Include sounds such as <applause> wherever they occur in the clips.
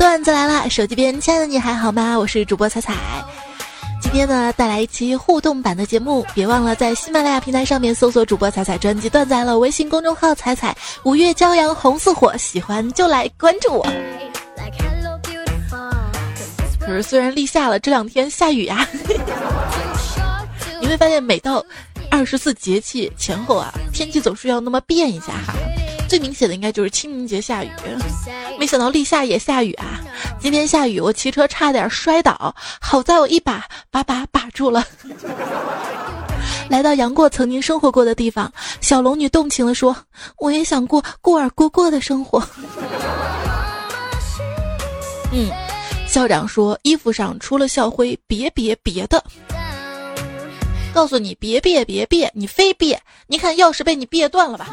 段子来了，手机边亲爱的你还好吗？我是主播彩彩，今天呢带来一期互动版的节目，别忘了在喜马拉雅平台上面搜索主播彩彩专辑段子来了，微信公众号彩彩五月骄阳红似火，喜欢就来关注我。可是虽然立夏了，这两天下雨呀，你会发现每到二十四节气前后啊，天气总是要那么变一下哈。最明显的应该就是清明节下雨，没想到立夏也下雨啊！今天下雨，我骑车差点摔倒，好在我一把把把把住了。来到杨过曾经生活过的地方，小龙女动情地说：“我也想过过儿过过的生活。”嗯，校长说衣服上除了校徽，别别别的。告诉你别别别别，你非别！你看钥匙被你别断了吧？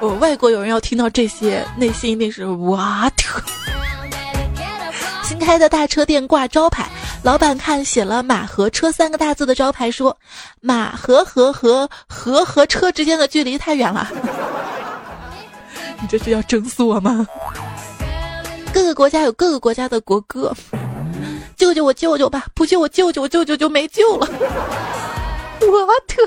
我外国有人要听到这些，内心一定是哇特。新开的大车店挂招牌，老板看写了“马和车”三个大字的招牌，说：“马和和和和和车之间的距离太远了。”你这是要整死我吗？各个国家有各个国家的国歌，救救我舅舅吧！不救我舅舅，我舅舅就没救了。我特，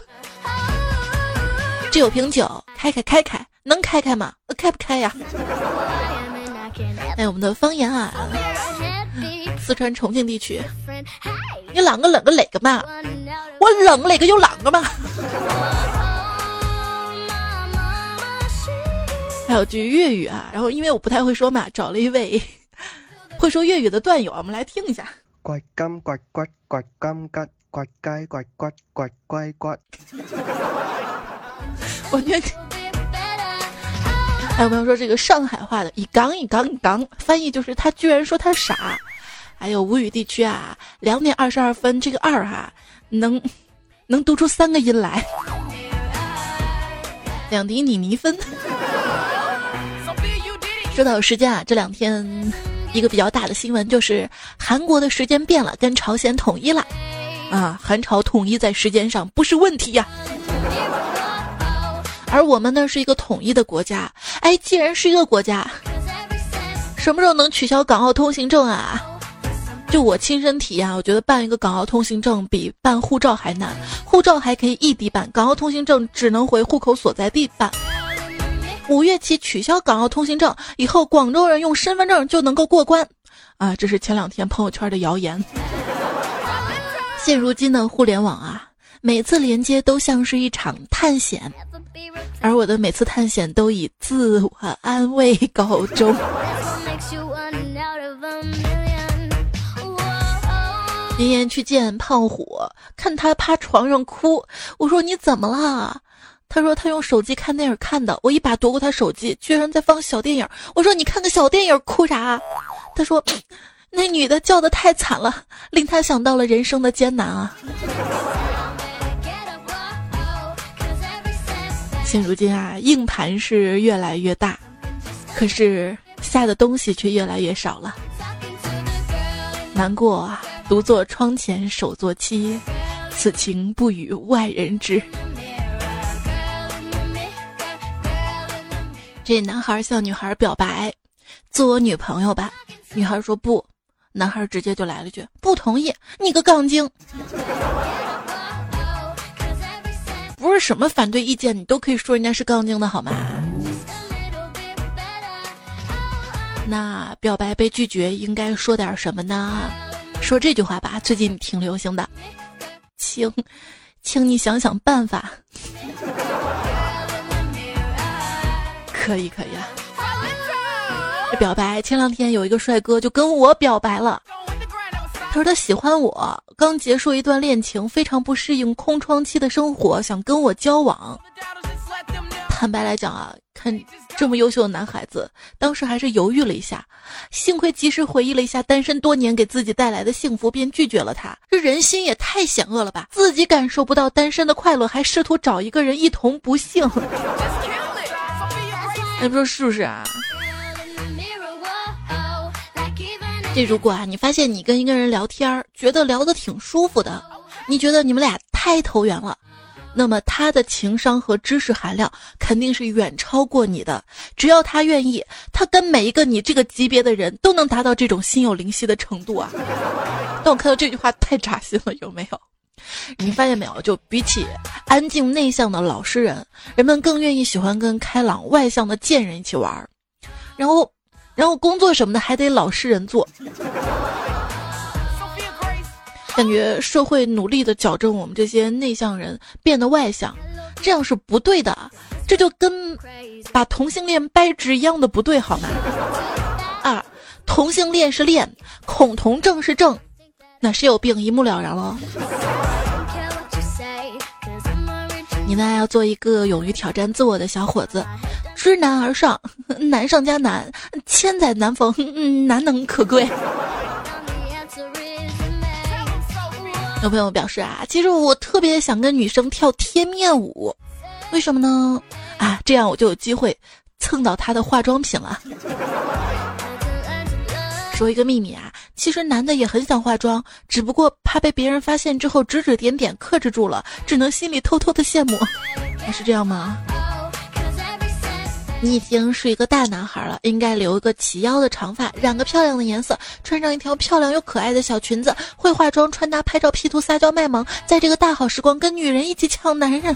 这有瓶酒，开开开开。能开开吗？开不开呀？哎，我们的方言啊，四川重庆地区，你啷个冷个哪个嘛？我冷哪个就啷个嘛。还有句粤语啊，然后因为我不太会说嘛，找了一位 <laughs> 会说粤语的段友，我们来听一下。怪金怪骨怪金骨怪鸡怪骨怪龟骨。我觉得。还有朋友说这个上海话的一杠一杠一杠，翻译就是他居然说他傻。还有吴语地区啊，两点二十二分，这个二哈能能读出三个音来。两滴你泥分。说到时间啊，这两天一个比较大的新闻就是韩国的时间变了，跟朝鲜统一了。啊，韩朝统一在时间上不是问题呀。而我们呢是一个统一的国家，哎，既然是一个国家，什么时候能取消港澳通行证啊？就我亲身体验，我觉得办一个港澳通行证比办护照还难。护照还可以异地办，港澳通行证只能回户口所在地办。五月起取消港澳通行证，以后广州人用身份证就能够过关。啊，这是前两天朋友圈的谣言。现如今的互联网啊，每次连接都像是一场探险。而我的每次探险都以自我安慰告终。妍妍去见胖虎，看他趴床上哭，我说你怎么了？他说他用手机看电影看的，我一把夺过他手机，居然在放小电影。我说你看个小电影哭啥？他说 <sniffs> 那女的叫的太惨了，令他想到了人生的艰难啊。现如今啊，硬盘是越来越大，可是下的东西却越来越少了。难过啊，独坐窗前手作妻，此情不与外人知。这男孩向女孩表白，做我女朋友吧。女孩说不，男孩直接就来了句不同意，你个杠精。不是什么反对意见，你都可以说人家是杠精的好吗？那表白被拒绝，应该说点什么呢？说这句话吧，最近挺流行的，请，请你想想办法。可以可以啊。表白，前两天有一个帅哥就跟我表白了。他说他喜欢我，刚结束一段恋情，非常不适应空窗期的生活，想跟我交往。坦白来讲啊，看这么优秀的男孩子，当时还是犹豫了一下，幸亏及时回忆了一下单身多年给自己带来的幸福，便拒绝了他。这人心也太险恶了吧！自己感受不到单身的快乐，还试图找一个人一同不幸。你 <laughs> 说是不是啊？这如果啊，你发现你跟一个人聊天儿，觉得聊得挺舒服的，你觉得你们俩太投缘了，那么他的情商和知识含量肯定是远超过你的。只要他愿意，他跟每一个你这个级别的人都能达到这种心有灵犀的程度啊！但我看到这句话太扎心了，有没有？你发现没有？就比起安静内向的老实人，人们更愿意喜欢跟开朗外向的贱人一起玩儿，然后，然后工作什么的还得老实人做。感觉社会努力的矫正我们这些内向人变得外向，这样是不对的。这就跟把同性恋掰直一样的不对，好吗？二，同性恋是恋，恐同症是症，那谁有病一目了然了。你呢，要做一个勇于挑战自我的小伙子，知难而上，<laughs> 难上加难，千载难逢，难能可贵。有朋友表示啊，其实我特别想跟女生跳贴面舞，为什么呢？啊，这样我就有机会蹭到她的化妆品了。说一个秘密啊，其实男的也很想化妆，只不过怕被别人发现之后指指点点，克制住了，只能心里偷偷的羡慕。是这样吗？你已经是一个大男孩了，应该留一个齐腰的长发，染个漂亮的颜色，穿上一条漂亮又可爱的小裙子，会化妆、穿搭、拍照、P 图、撒娇卖萌，在这个大好时光跟女人一起抢男人。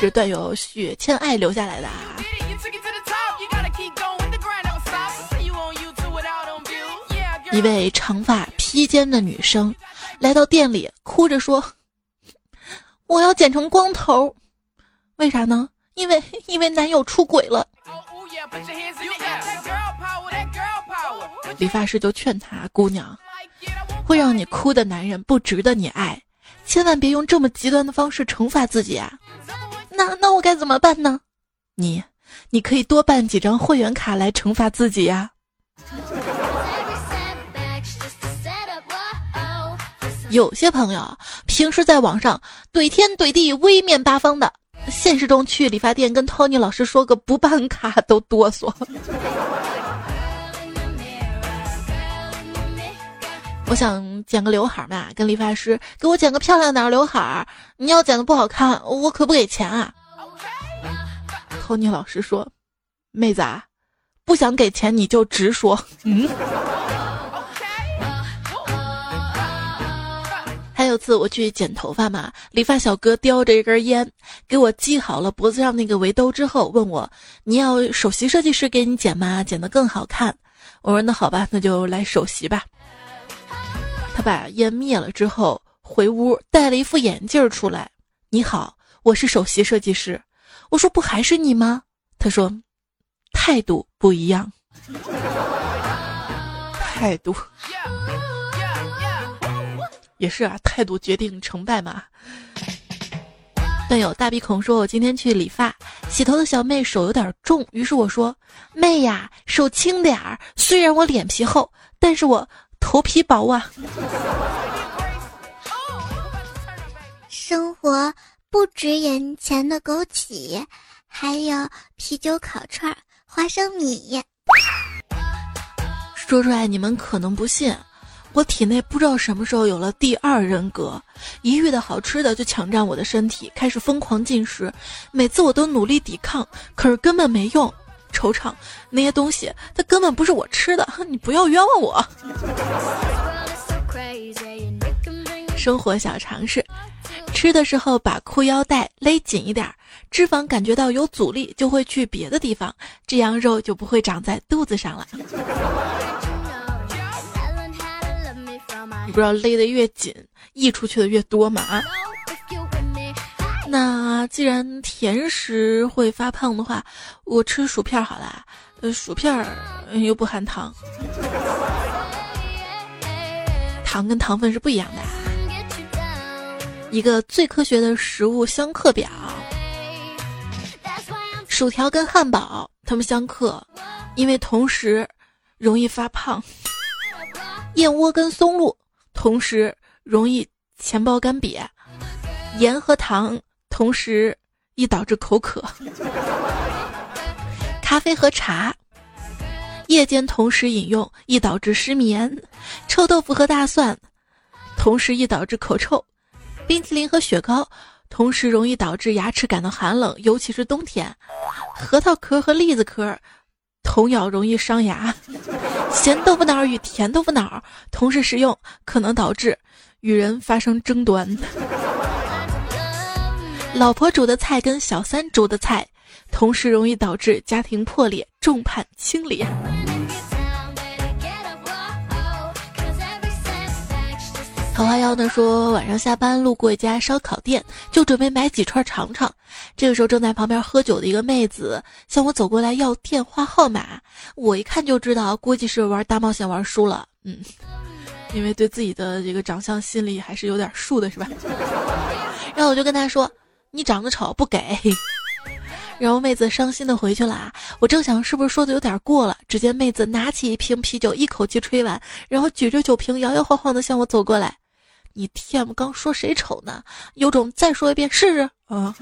这段友雪倩爱留下来的。一位长发披肩的女生来到店里，哭着说：“我要剪成光头，为啥呢？”因为 <laughs> 因为男友出轨了，理发师就劝他姑娘，会让你哭的男人不值得你爱，千万别用这么极端的方式惩罚自己啊！那那我该怎么办呢？你你可以多办几张会员卡来惩罚自己呀。有些朋友平时在网上怼天怼地，威面八方的。现实中去理发店跟 Tony 老师说个不办卡都哆嗦。<laughs> 我想剪个刘海嘛，跟理发师给我剪个漂亮点刘海儿。你要剪的不好看，我可不给钱啊。Tony 老师说：“妹子啊，不想给钱你就直说。”嗯。次我去剪头发嘛，理发小哥叼着一根烟，给我系好了脖子上那个围兜之后，问我：“你要首席设计师给你剪吗？剪得更好看。”我说：“那好吧，那就来首席吧。”他把烟灭了之后，回屋戴了一副眼镜出来。“你好，我是首席设计师。”我说：“不还是你吗？”他说：“态度不一样。”态度。也是啊，态度决定成败嘛。段友大鼻孔说：“我今天去理发，洗头的小妹手有点重，于是我说：‘妹呀，手轻点儿。’虽然我脸皮厚，但是我头皮薄啊。”生活不止眼前的枸杞，还有啤酒、烤串、花生米。说出来你们可能不信。我体内不知道什么时候有了第二人格，一遇到好吃的就抢占我的身体，开始疯狂进食。每次我都努力抵抗，可是根本没用。惆怅，那些东西它根本不是我吃的，<laughs> 你不要冤枉我。<laughs> 生活小常识：吃的时候把裤腰带勒紧一点，脂肪感觉到有阻力就会去别的地方，这样肉就不会长在肚子上了。你不知道勒得越紧，溢出去的越多嘛啊？那既然甜食会发胖的话，我吃薯片好了。呃，薯片又不含糖，糖跟糖分是不一样的。一个最科学的食物相克表：薯条跟汉堡，它们相克，因为同时容易发胖。燕窝跟松露。同时容易钱包干瘪，盐和糖同时易导致口渴，<laughs> 咖啡和茶夜间同时饮用易导致失眠，臭豆腐和大蒜同时易导致口臭，冰淇淋和雪糕同时容易导致牙齿感到寒冷，尤其是冬天。核桃壳和栗子壳同咬容易伤牙。咸豆腐脑与甜豆腐脑同时食用，可能导致与人发生争端。老婆煮的菜跟小三煮的菜同时容易导致家庭破裂，众叛亲离。桃花妖呢说，晚上下班路过一家烧烤店，就准备买几串尝尝。这个时候，正在旁边喝酒的一个妹子向我走过来要电话号码，我一看就知道，估计是玩大冒险玩输了。嗯，因为对自己的这个长相心里还是有点数的，是吧？<laughs> 然后我就跟他说：“你长得丑，不给。”然后妹子伤心的回去了啊。我正想是不是说的有点过了，只见妹子拿起一瓶啤酒，一口气吹完，然后举着酒瓶摇摇晃晃的向我走过来。你 TM 刚说谁丑呢？有种再说一遍试试啊！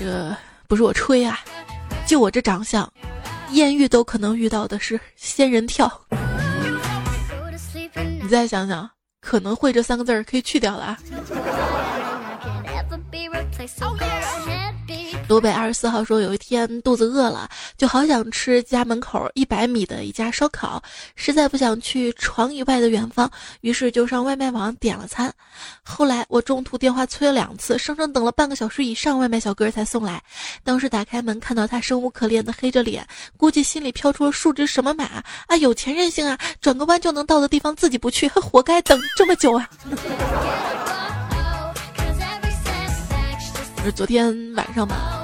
这不是我吹啊，就我这长相，艳遇都可能遇到的是仙人跳。你再想想，可能会这三个字儿可以去掉了啊。罗北二十四号说，有一天肚子饿了，就好想吃家门口一百米的一家烧烤，实在不想去床以外的远方，于是就上外卖网点了餐。后来我中途电话催了两次，生生等了半个小时以上，外卖小哥才送来。当时打开门看到他生无可恋的黑着脸，估计心里飘出了数只什么马啊，有钱任性啊，转个弯就能到的地方自己不去，还活该等这么久啊！<laughs> 昨天晚上吧，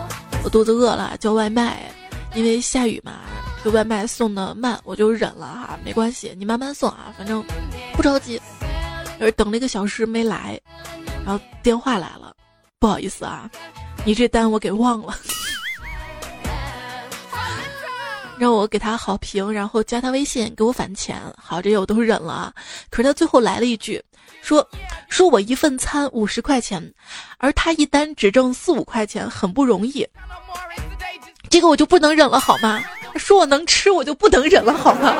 我肚子饿了，叫外卖，因为下雨嘛，这外卖送的慢，我就忍了哈，没关系，你慢慢送啊，反正不着急。而等了一个小时没来，然后电话来了，不好意思啊，你这单我给忘了，让我给他好评，然后加他微信给我返钱。好，这些我都忍了，可是他最后来了一句。说说我一份餐五十块钱，而他一单只挣四五块钱，很不容易。这个我就不能忍了好吗？说我能吃，我就不能忍了好吗？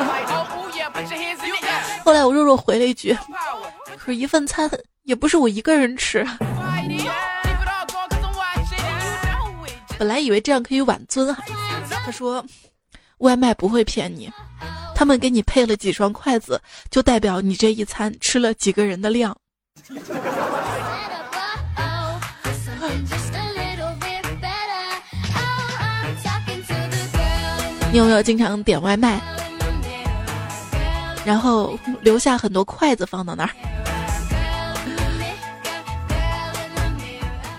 <laughs> 后来我弱弱回了一句：“可是一份餐也不是我一个人吃。”本来以为这样可以挽尊哈，他说：“外卖不会骗你。”他们给你配了几双筷子，就代表你这一餐吃了几个人的量。你有没有经常点外卖，然后留下很多筷子放到那儿？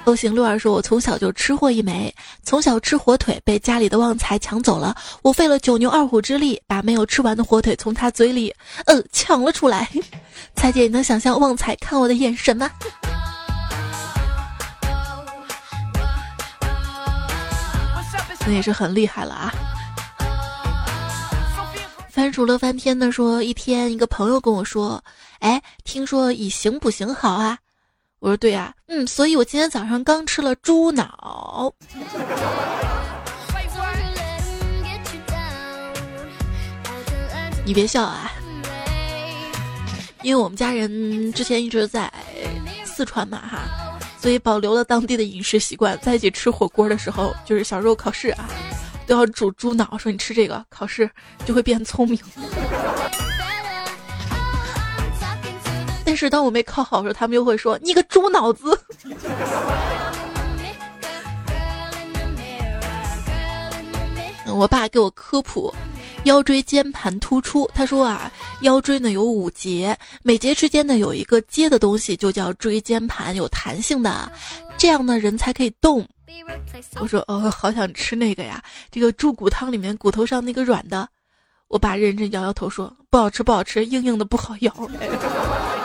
都行，六儿说：“我从小就吃货一枚，从小吃火腿被家里的旺财抢走了。我费了九牛二虎之力，把没有吃完的火腿从他嘴里，呃，抢了出来。<laughs> 彩姐，你能想象旺财看我的眼神吗？那也是很厉害了啊！番薯乐翻天的说，一天一个朋友跟我说，哎，听说以形补形好啊。”我说对呀，嗯，所以我今天早上刚吃了猪脑。你别笑啊，因为我们家人之前一直在四川嘛哈，所以保留了当地的饮食习惯，在一起吃火锅的时候，就是小时候考试啊，都要煮猪脑，说你吃这个考试就会变聪明。但是当我没考好的时候，他们又会说你个猪脑子。我爸给我科普，腰椎间盘突出。他说啊，腰椎呢有五节，每节之间呢有一个接的东西，就叫椎间盘，有弹性的，这样呢人才可以动。我说哦，好想吃那个呀，这个猪骨汤里面骨头上那个软的。我爸认真摇摇头说不好吃，不好吃，硬硬的不好咬。<laughs>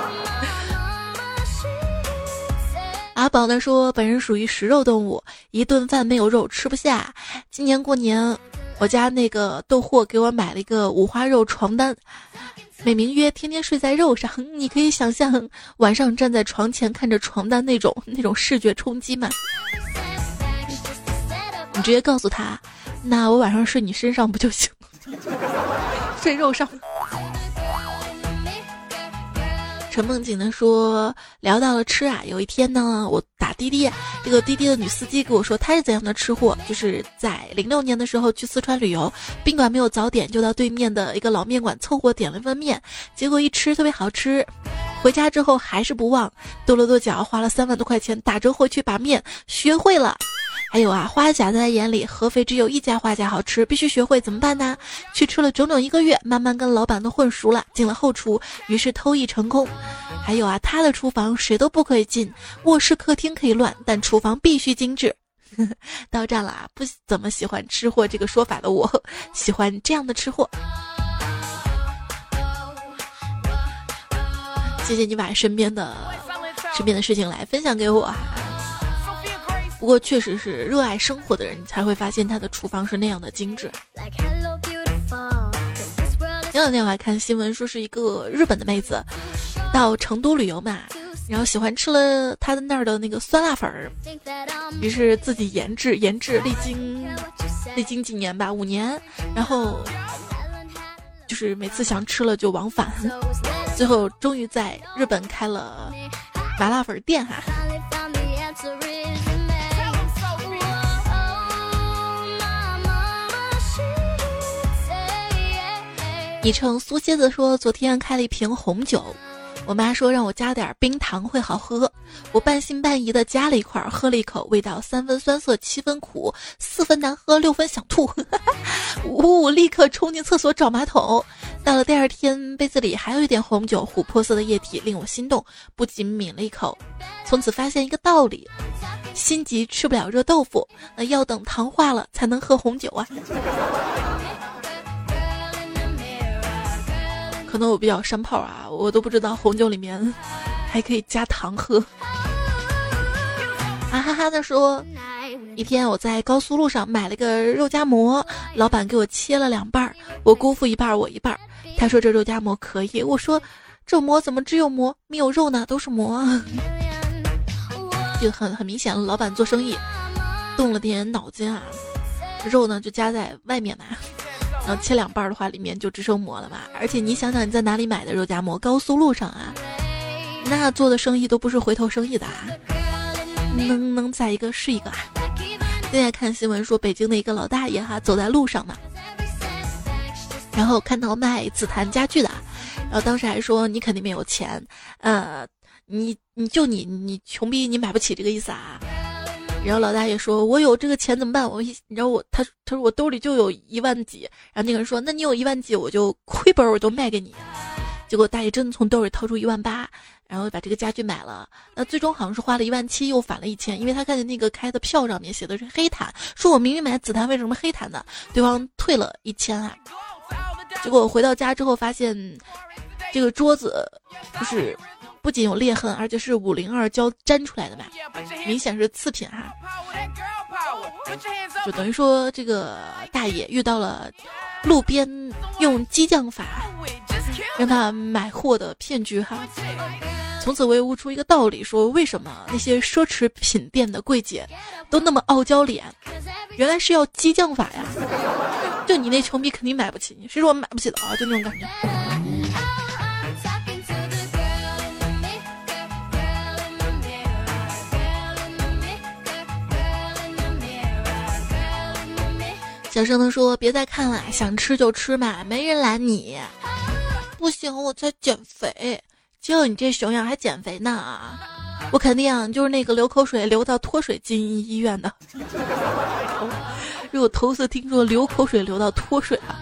阿宝呢说：“本人属于食肉动物，一顿饭没有肉吃不下。今年过年，我家那个豆货给我买了一个五花肉床单，美名曰‘天天睡在肉上’。<laughs> 你可以想象晚上站在床前看着床单那种那种视觉冲击吗？你直接告诉他，那我晚上睡你身上不就行？<laughs> 睡肉上。”陈梦景呢说聊到了吃啊，有一天呢，我打滴滴，这个滴滴的女司机跟我说她是怎样的吃货，就是在零六年的时候去四川旅游，宾馆没有早点，就到对面的一个老面馆凑合点了一份面，结果一吃特别好吃，回家之后还是不忘，跺了跺脚，花了三万多块钱打折回去把面学会了。还有啊，花甲在他眼里，合肥只有一家花甲好吃，必须学会怎么办呢？去吃了整整一个月，慢慢跟老板都混熟了，进了后厨，于是偷艺成功。还有啊，他的厨房谁都不可以进，卧室客厅可以乱，但厨房必须精致。<laughs> 到站了啊，不怎么喜欢吃货这个说法的我，喜欢这样的吃货。谢谢你把身边的身边的事情来分享给我。不过确实是热爱生活的人才会发现他的厨房是那样的精致。前两天我还看新闻说是一个日本的妹子到成都旅游嘛，然后喜欢吃了他的那儿的那个酸辣粉儿，于是自己研制研制，历经历经几年吧，五年，然后就是每次想吃了就往返，最后终于在日本开了麻辣粉店哈。昵称苏蝎子说：“昨天开了一瓶红酒，我妈说让我加点冰糖会好喝，我半信半疑的加了一块，喝了一口，味道三分酸涩，七分苦，四分难喝，六分想吐。<laughs> 呜，立刻冲进厕所找马桶。到了第二天，杯子里还有一点红酒，琥珀色的液体令我心动，不仅抿了一口，从此发现一个道理：心急吃不了热豆腐，那要等糖化了才能喝红酒啊。”可能我比较山炮啊，我都不知道红酒里面还可以加糖喝。啊哈哈的说，一天我在高速路上买了个肉夹馍，老板给我切了两半儿，我姑父一半儿，我一半儿。他说这肉夹馍可以，我说这馍怎么只有馍没有肉呢？都是馍。就很很明显了，老板做生意动了点脑筋啊，肉呢就夹在外面嘛。然后切两半的话，里面就只剩馍了嘛。而且你想想，你在哪里买的肉夹馍？高速路上啊，那做的生意都不是回头生意的啊。能能宰一个是一个啊。现在看新闻说，北京的一个老大爷哈走在路上呢，然后看到卖紫檀家具的，然后当时还说你肯定没有钱，呃，你你就你你穷逼，你买不起这个意思啊。然后老大爷说：“我有这个钱怎么办？我一，你知道我，他他说我兜里就有一万几。然后那个人说：那你有一万几，我就亏本，我都卖给你。结果大爷真的从兜里掏出一万八，然后把这个家具买了。那最终好像是花了一万七，又返了一千，因为他看见那个开的票上面写的是黑檀，说我明明买紫檀，为什么黑檀的？对方退了一千啊。结果回到家之后发现，这个桌子就是。”不仅有裂痕，而且是五零二胶粘出来的嘛，明显是次品哈。就等于说这个大爷遇到了路边用激将法让他买货的骗局哈。从此我也悟出一个道理，说为什么那些奢侈品店的柜姐都那么傲娇脸，原来是要激将法呀。就你那穷逼肯定买不起，谁说我买不起的啊？就那种感觉。小声的说：“别再看了，想吃就吃嘛，没人拦你。不行，我在减肥，就你这熊样还减肥呢？我肯定就是那个流口水流到脱水进医院的。如果头次听说流口水流到脱水了。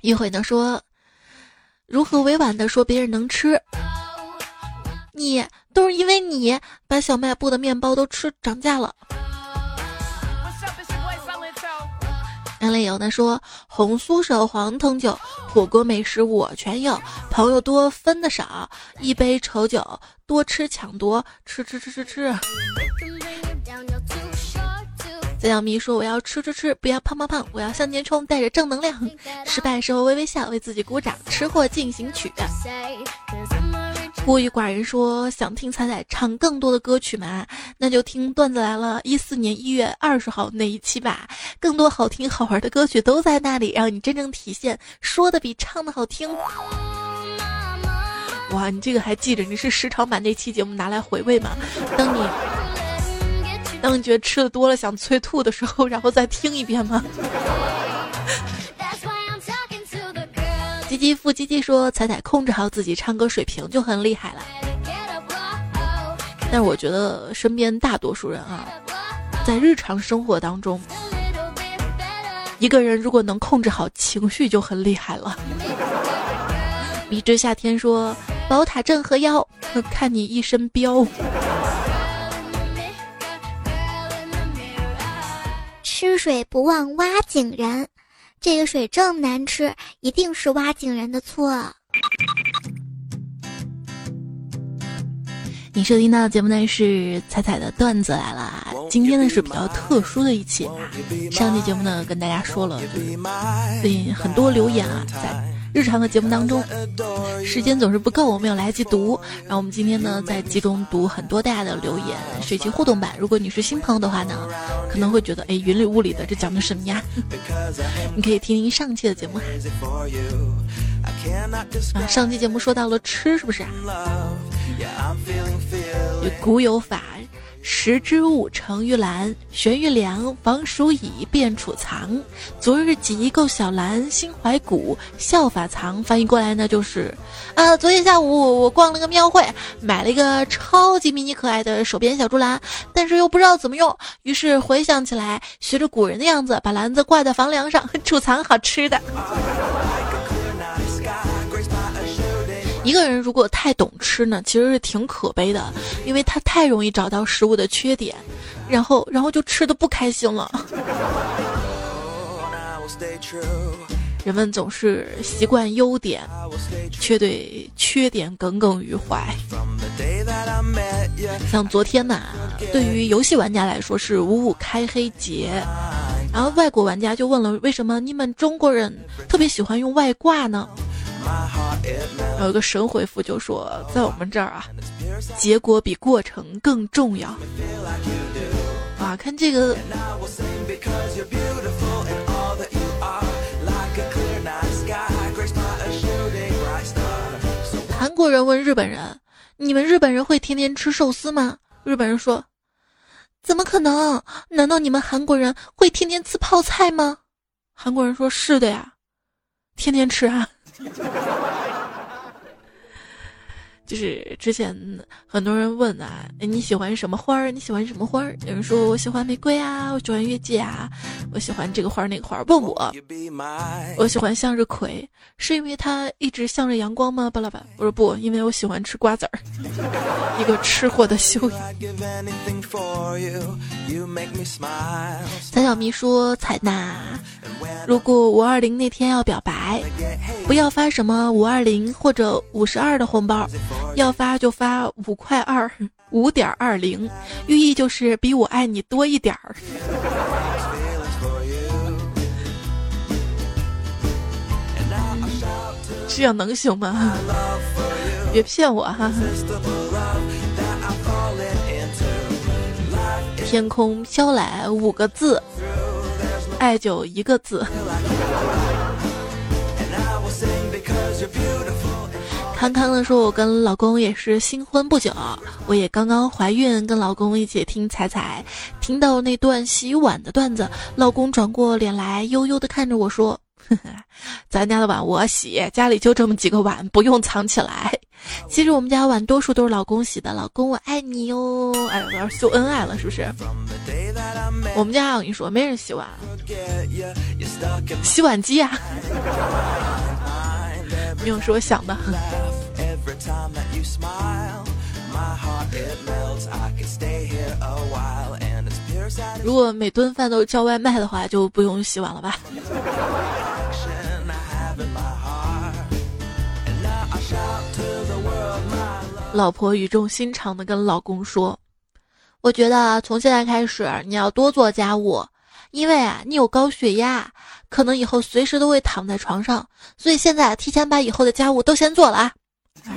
一会呢说，如何委婉的说别人能吃？你都是因为你把小卖部的面包都吃涨价了。”杨磊有的说红酥手、黄藤酒、火锅美食我全有，朋友多分的少，一杯丑酒多吃抢夺，吃吃吃吃吃。曾小咪说我要吃吃吃，不要胖胖胖，我要向前冲，带着正能量。失败时候微微笑，为自己鼓掌。吃货进行曲。孤与寡人说想听彩彩唱更多的歌曲吗？那就听段子来了，一四年一月二十号那一期吧。更多好听好玩的歌曲都在那里，让你真正体现说的比唱的好听。哇，你这个还记着？你是时常把那期节目拿来回味吗？当你当你觉得吃的多了想催吐的时候，然后再听一遍吗？唧唧复唧唧说：“彩彩控制好自己唱歌水平就很厉害了。”但是我觉得身边大多数人啊，在日常生活当中，一个人如果能控制好情绪就很厉害了。迷之夏天说：“宝塔镇河妖，看你一身膘。”吃水不忘挖井人。这个水这么难吃，一定是挖井人的错。你收听到的节目呢是彩彩的段子来了，今天呢是比较特殊的一期。上期节目呢跟大家说了，最近很多留言啊在。日常的节目当中，时间总是不够，我没有来得及读。然后我们今天呢，在集中读很多大家的留言，水期互动版。如果你是新朋友的话呢，可能会觉得，哎，云里雾里的，这讲的什么呀？你可以听听上期的节目。上期节目说到了吃，是不是？古有法。食之物成于蓝，悬于梁，防鼠蚁，便储藏。昨日己构小蓝，心怀古，效法藏。翻译过来呢，就是，啊，昨天下午我逛了个庙会，买了一个超级迷你可爱的手编小竹篮，但是又不知道怎么用，于是回想起来，学着古人的样子，把篮子挂在房梁上，储藏好吃的。一个人如果太懂吃呢，其实是挺可悲的，因为他太容易找到食物的缺点，然后然后就吃的不开心了。人们总是习惯优点，却对缺点耿耿于怀。像昨天呐，对于游戏玩家来说是五五开黑节，然后外国玩家就问了，为什么你们中国人特别喜欢用外挂呢？有一个神回复就说，在我们这儿啊，结果比过程更重要。啊，看这个，韩国人问日本人：“你们日本人会天天吃寿司吗？”日本人说：“怎么可能？难道你们韩国人会天天吃泡菜吗？”韩国人说：“是的呀，天天吃啊。”就是之前很多人问啊，哎你喜欢什么花儿？你喜欢什么花儿？有人说我喜欢玫瑰啊，我喜欢月季啊，我喜欢这个花儿那个花儿。问我，我喜欢向日葵，是因为它一直向着阳光吗？巴拉巴，我说不，因为我喜欢吃瓜子儿，<laughs> 一个吃货的修养。小小咪说：“采纳，如果五二零那天要表白，不要发什么五二零或者五十二的红包。”要发就发五块二五点二零，寓意就是比我爱你多一点儿。这样能行吗？别骗我哈！天空飘来五个字，爱就一个字。康康的说：“我跟老公也是新婚不久，我也刚刚怀孕，跟老公一起听彩彩，听到那段洗碗的段子，老公转过脸来，悠悠的看着我说：‘呵 <laughs> 呵咱家的碗我洗，家里就这么几个碗，不用藏起来。’其实我们家碗多数都是老公洗的，老公我爱你哟！哎，我要秀恩爱了是不是？我们家我跟你说，没人洗碗，洗碗机啊。”没有是我想的。如果每顿饭都叫外卖的话，就不用洗碗了吧？老婆语重心长的跟老公说：“我觉得从现在开始，你要多做家务。”因为啊，你有高血压，可能以后随时都会躺在床上所以现在提前把以后的家务都先做了啊。<laughs>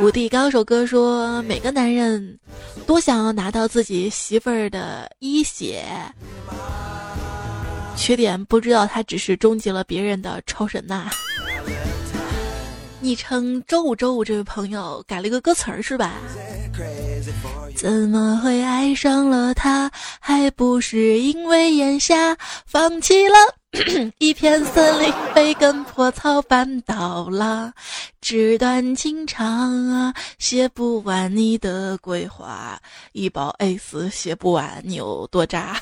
五帝高手哥说每个男人都想要拿到自己媳妇儿的一血缺点不知道他只是终结了别人的超神呐。昵称周五周五这位朋友改了一个歌词儿是吧？怎么会爱上了他？还不是因为眼瞎放弃了 <clears throat> 一片森林，被根破草绊倒了。纸短情长啊，写不完你的鬼话。一包 A 四写不完，你有多渣？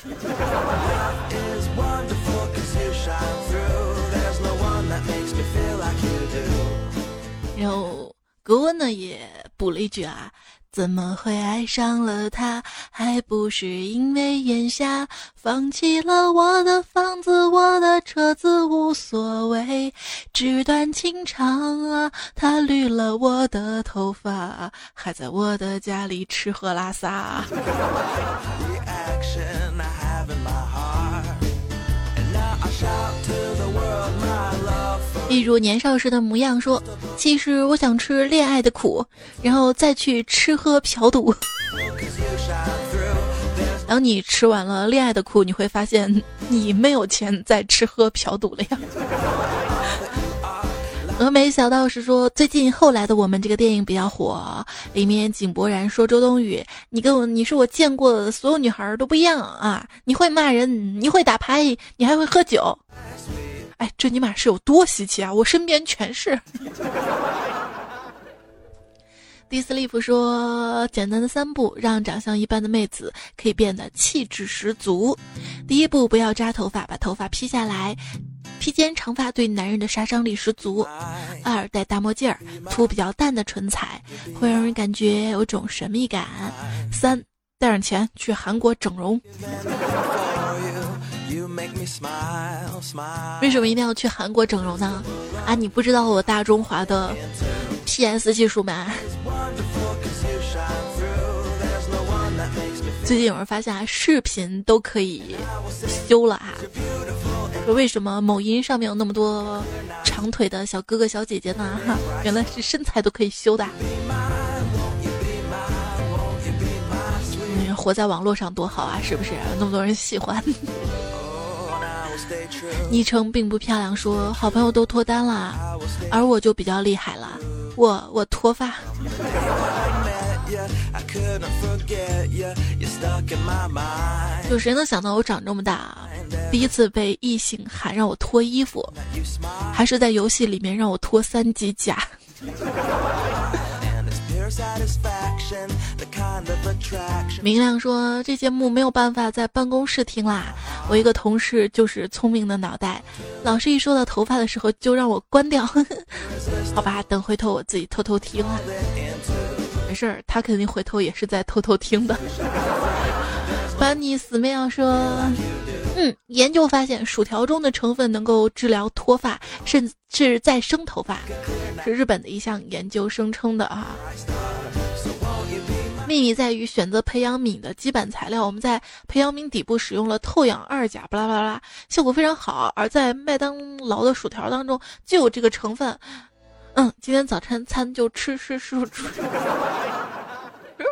然后格温呢也补了一句啊，怎么会爱上了他？还不是因为眼瞎放弃了我的房子，我的车子无所谓，纸短情长啊，他绿了我的头发，还在我的家里吃喝拉撒。<laughs> 一如年少时的模样，说：“其实我想吃恋爱的苦，然后再去吃喝嫖赌。当你吃完了恋爱的苦，你会发现你没有钱再吃喝嫖赌了呀。”峨眉小道士说：“最近后来的我们这个电影比较火，里面井柏然说周冬雨，你跟我你是我见过的所有女孩都不一样啊！你会骂人，你会打牌，你还会喝酒。”哎，这尼玛是有多稀奇啊！我身边全是。<laughs> 迪斯利夫说：“简单的三步，让长相一般的妹子可以变得气质十足。第一步，不要扎头发，把头发披下来，披肩长发对男人的杀伤力十足。二，戴大墨镜儿，涂比较淡的唇彩，会让人感觉有种神秘感。三，带上钱去韩国整容。”为什么一定要去韩国整容呢？啊，你不知道我大中华的 PS 技术吗？最近有人发现啊，视频都可以修了啊。说为什么某音上面有那么多长腿的小哥哥小姐姐呢？哈，<laughs> 原来是身材都可以修的。你活在网络上多好啊，是不是？那么多人喜欢。昵称并不漂亮，说好朋友都脱单了，而我就比较厉害了，我我脱发。有谁能想到我长这么大，第一次被异性喊让我脱衣服，还是在游戏里面让我脱三级甲？明亮说：“这节目没有办法在办公室听啦，我一个同事就是聪明的脑袋，老师一说到头发的时候就让我关掉。<laughs> 好吧，等回头我自己偷偷听。没事儿，他肯定回头也是在偷偷听的。<laughs> ”班尼死妹要说。嗯，研究发现薯条中的成分能够治疗脱发，甚至再生头发，是日本的一项研究声称的啊。秘密在于选择培养皿的基本材料，我们在培养皿底部使用了透氧二甲，巴拉巴拉，效果非常好。而在麦当劳的薯条当中就有这个成分。嗯，今天早餐餐就吃吃薯薯。<laughs>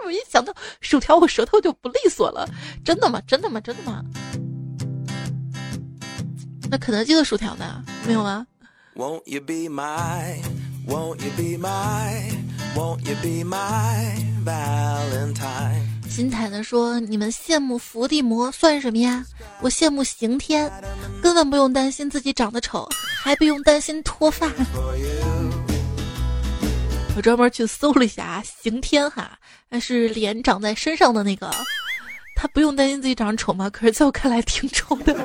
我一想到薯条，我舌头就不利索了。真的吗？真的吗？真的吗？那肯德基的薯条呢？没有吗？新彩的说：“你们羡慕伏地魔算什么呀？我羡慕刑天，根本不用担心自己长得丑，还不用担心脱发。我专门去搜了一下刑天哈，那是脸长在身上的那个，他不用担心自己长得丑吗？可是在我看来挺丑的。”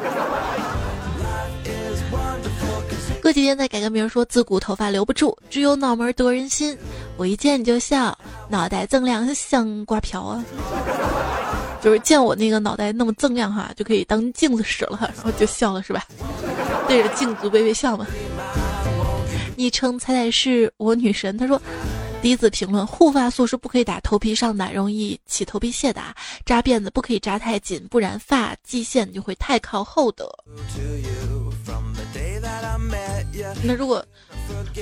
过几天再改个名，说自古头发留不住，只有脑门得人心。我一见你就笑，脑袋锃亮像瓜瓢啊！就是见我那个脑袋那么锃亮哈，就可以当镜子使了，然后就笑了是吧？对着镜子微微笑嘛。昵称彩彩是我女神，她说。第一次评论：护发素是不可以打头皮上的，容易起头皮屑的。扎辫子不可以扎太紧，不然发际线就会太靠后的。那如果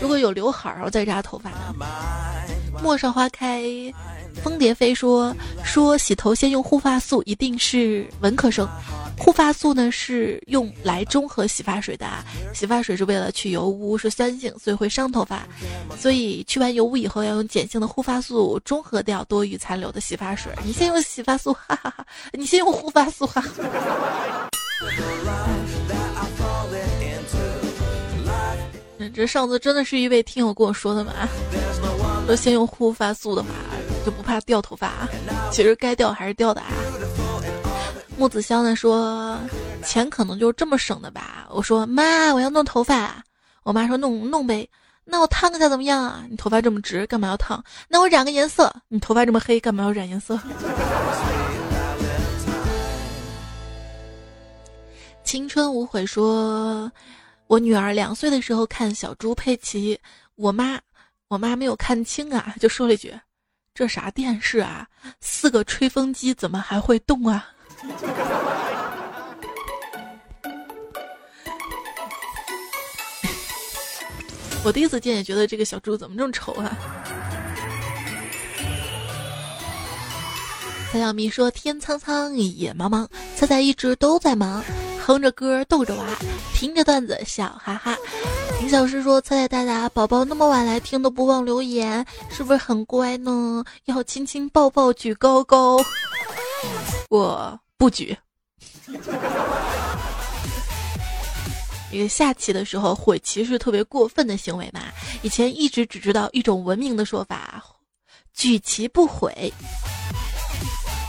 如果有刘海儿，然后再扎头发呢？陌上花开，蜂蝶飞说说洗头先用护发素，一定是文科生。护发素呢是用来中和洗发水的，洗发水是为了去油污，是酸性，所以会伤头发。所以去完油污以后，要用碱性的护发素中和掉多余残留的洗发水。你先用洗发素，哈哈哈！你先用护发素，哈哈。这上次真的是一位听友跟我说的嘛？说先用护发素的话，就不怕掉头发。其实该掉还是掉的啊。木子香呢说，钱可能就是这么省的吧。我说妈，我要弄头发。我妈说弄弄呗。那我烫一下怎么样啊？你头发这么直，干嘛要烫？那我染个颜色。你头发这么黑，干嘛要染颜色？<laughs> 青春无悔说，我女儿两岁的时候看小猪佩奇，我妈我妈没有看清啊，就说了一句：“这啥电视啊？四个吹风机怎么还会动啊？” <laughs> 我第一次见也觉得这个小猪怎么这么丑啊！蔡小咪说：“天苍苍，野茫茫，菜菜一直都在忙，哼着歌逗着娃，听着段子笑哈哈。”林小诗说：“菜菜大大，宝宝那么晚来听都不忘留言，是不是很乖呢？要亲亲抱抱举高高，我不举。”因为下棋的时候悔棋是特别过分的行为嘛。以前一直只知道一种文明的说法，举棋不悔。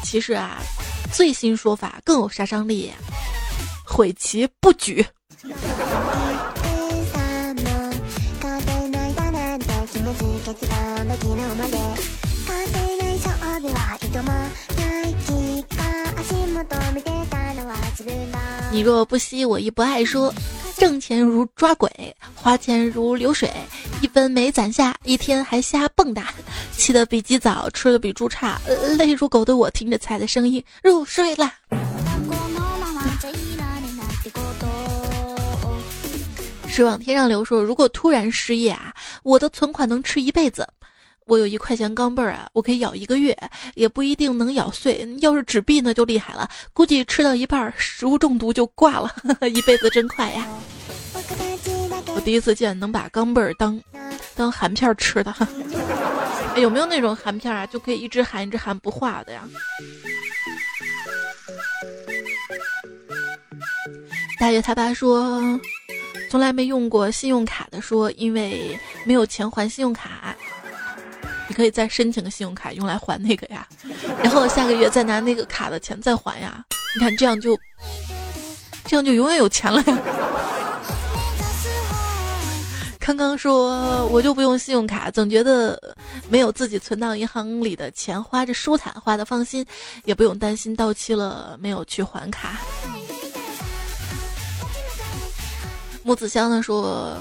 其实啊，最新说法更有杀伤力，悔棋不举。你若不惜，我亦不爱说。挣钱如抓鬼，花钱如流水，一分没攒下，一天还瞎蹦跶。起得比鸡早，吃的比猪差，累如狗的我听着菜的声音入睡啦。水往天上流说，如果突然失业啊，我的存款能吃一辈子。我有一块钱钢镚儿啊，我可以咬一个月，也不一定能咬碎。要是纸币呢，就厉害了，估计吃到一半食物中毒就挂了。<laughs> 一辈子真快呀！我第一次见能把钢镚儿当当含片吃的。<laughs> 有没有那种含片啊，就可以一直含一直含不化的呀？大爷他爸说，从来没用过信用卡的，说因为没有钱还信用卡。你可以再申请个信用卡用来还那个呀，然后下个月再拿那个卡的钱再还呀。你看这样就，这样就永远有钱了呀。刚刚说我就不用信用卡，总觉得没有自己存到银行里的钱花着舒坦，花的放心，也不用担心到期了没有去还卡。木子香呢说。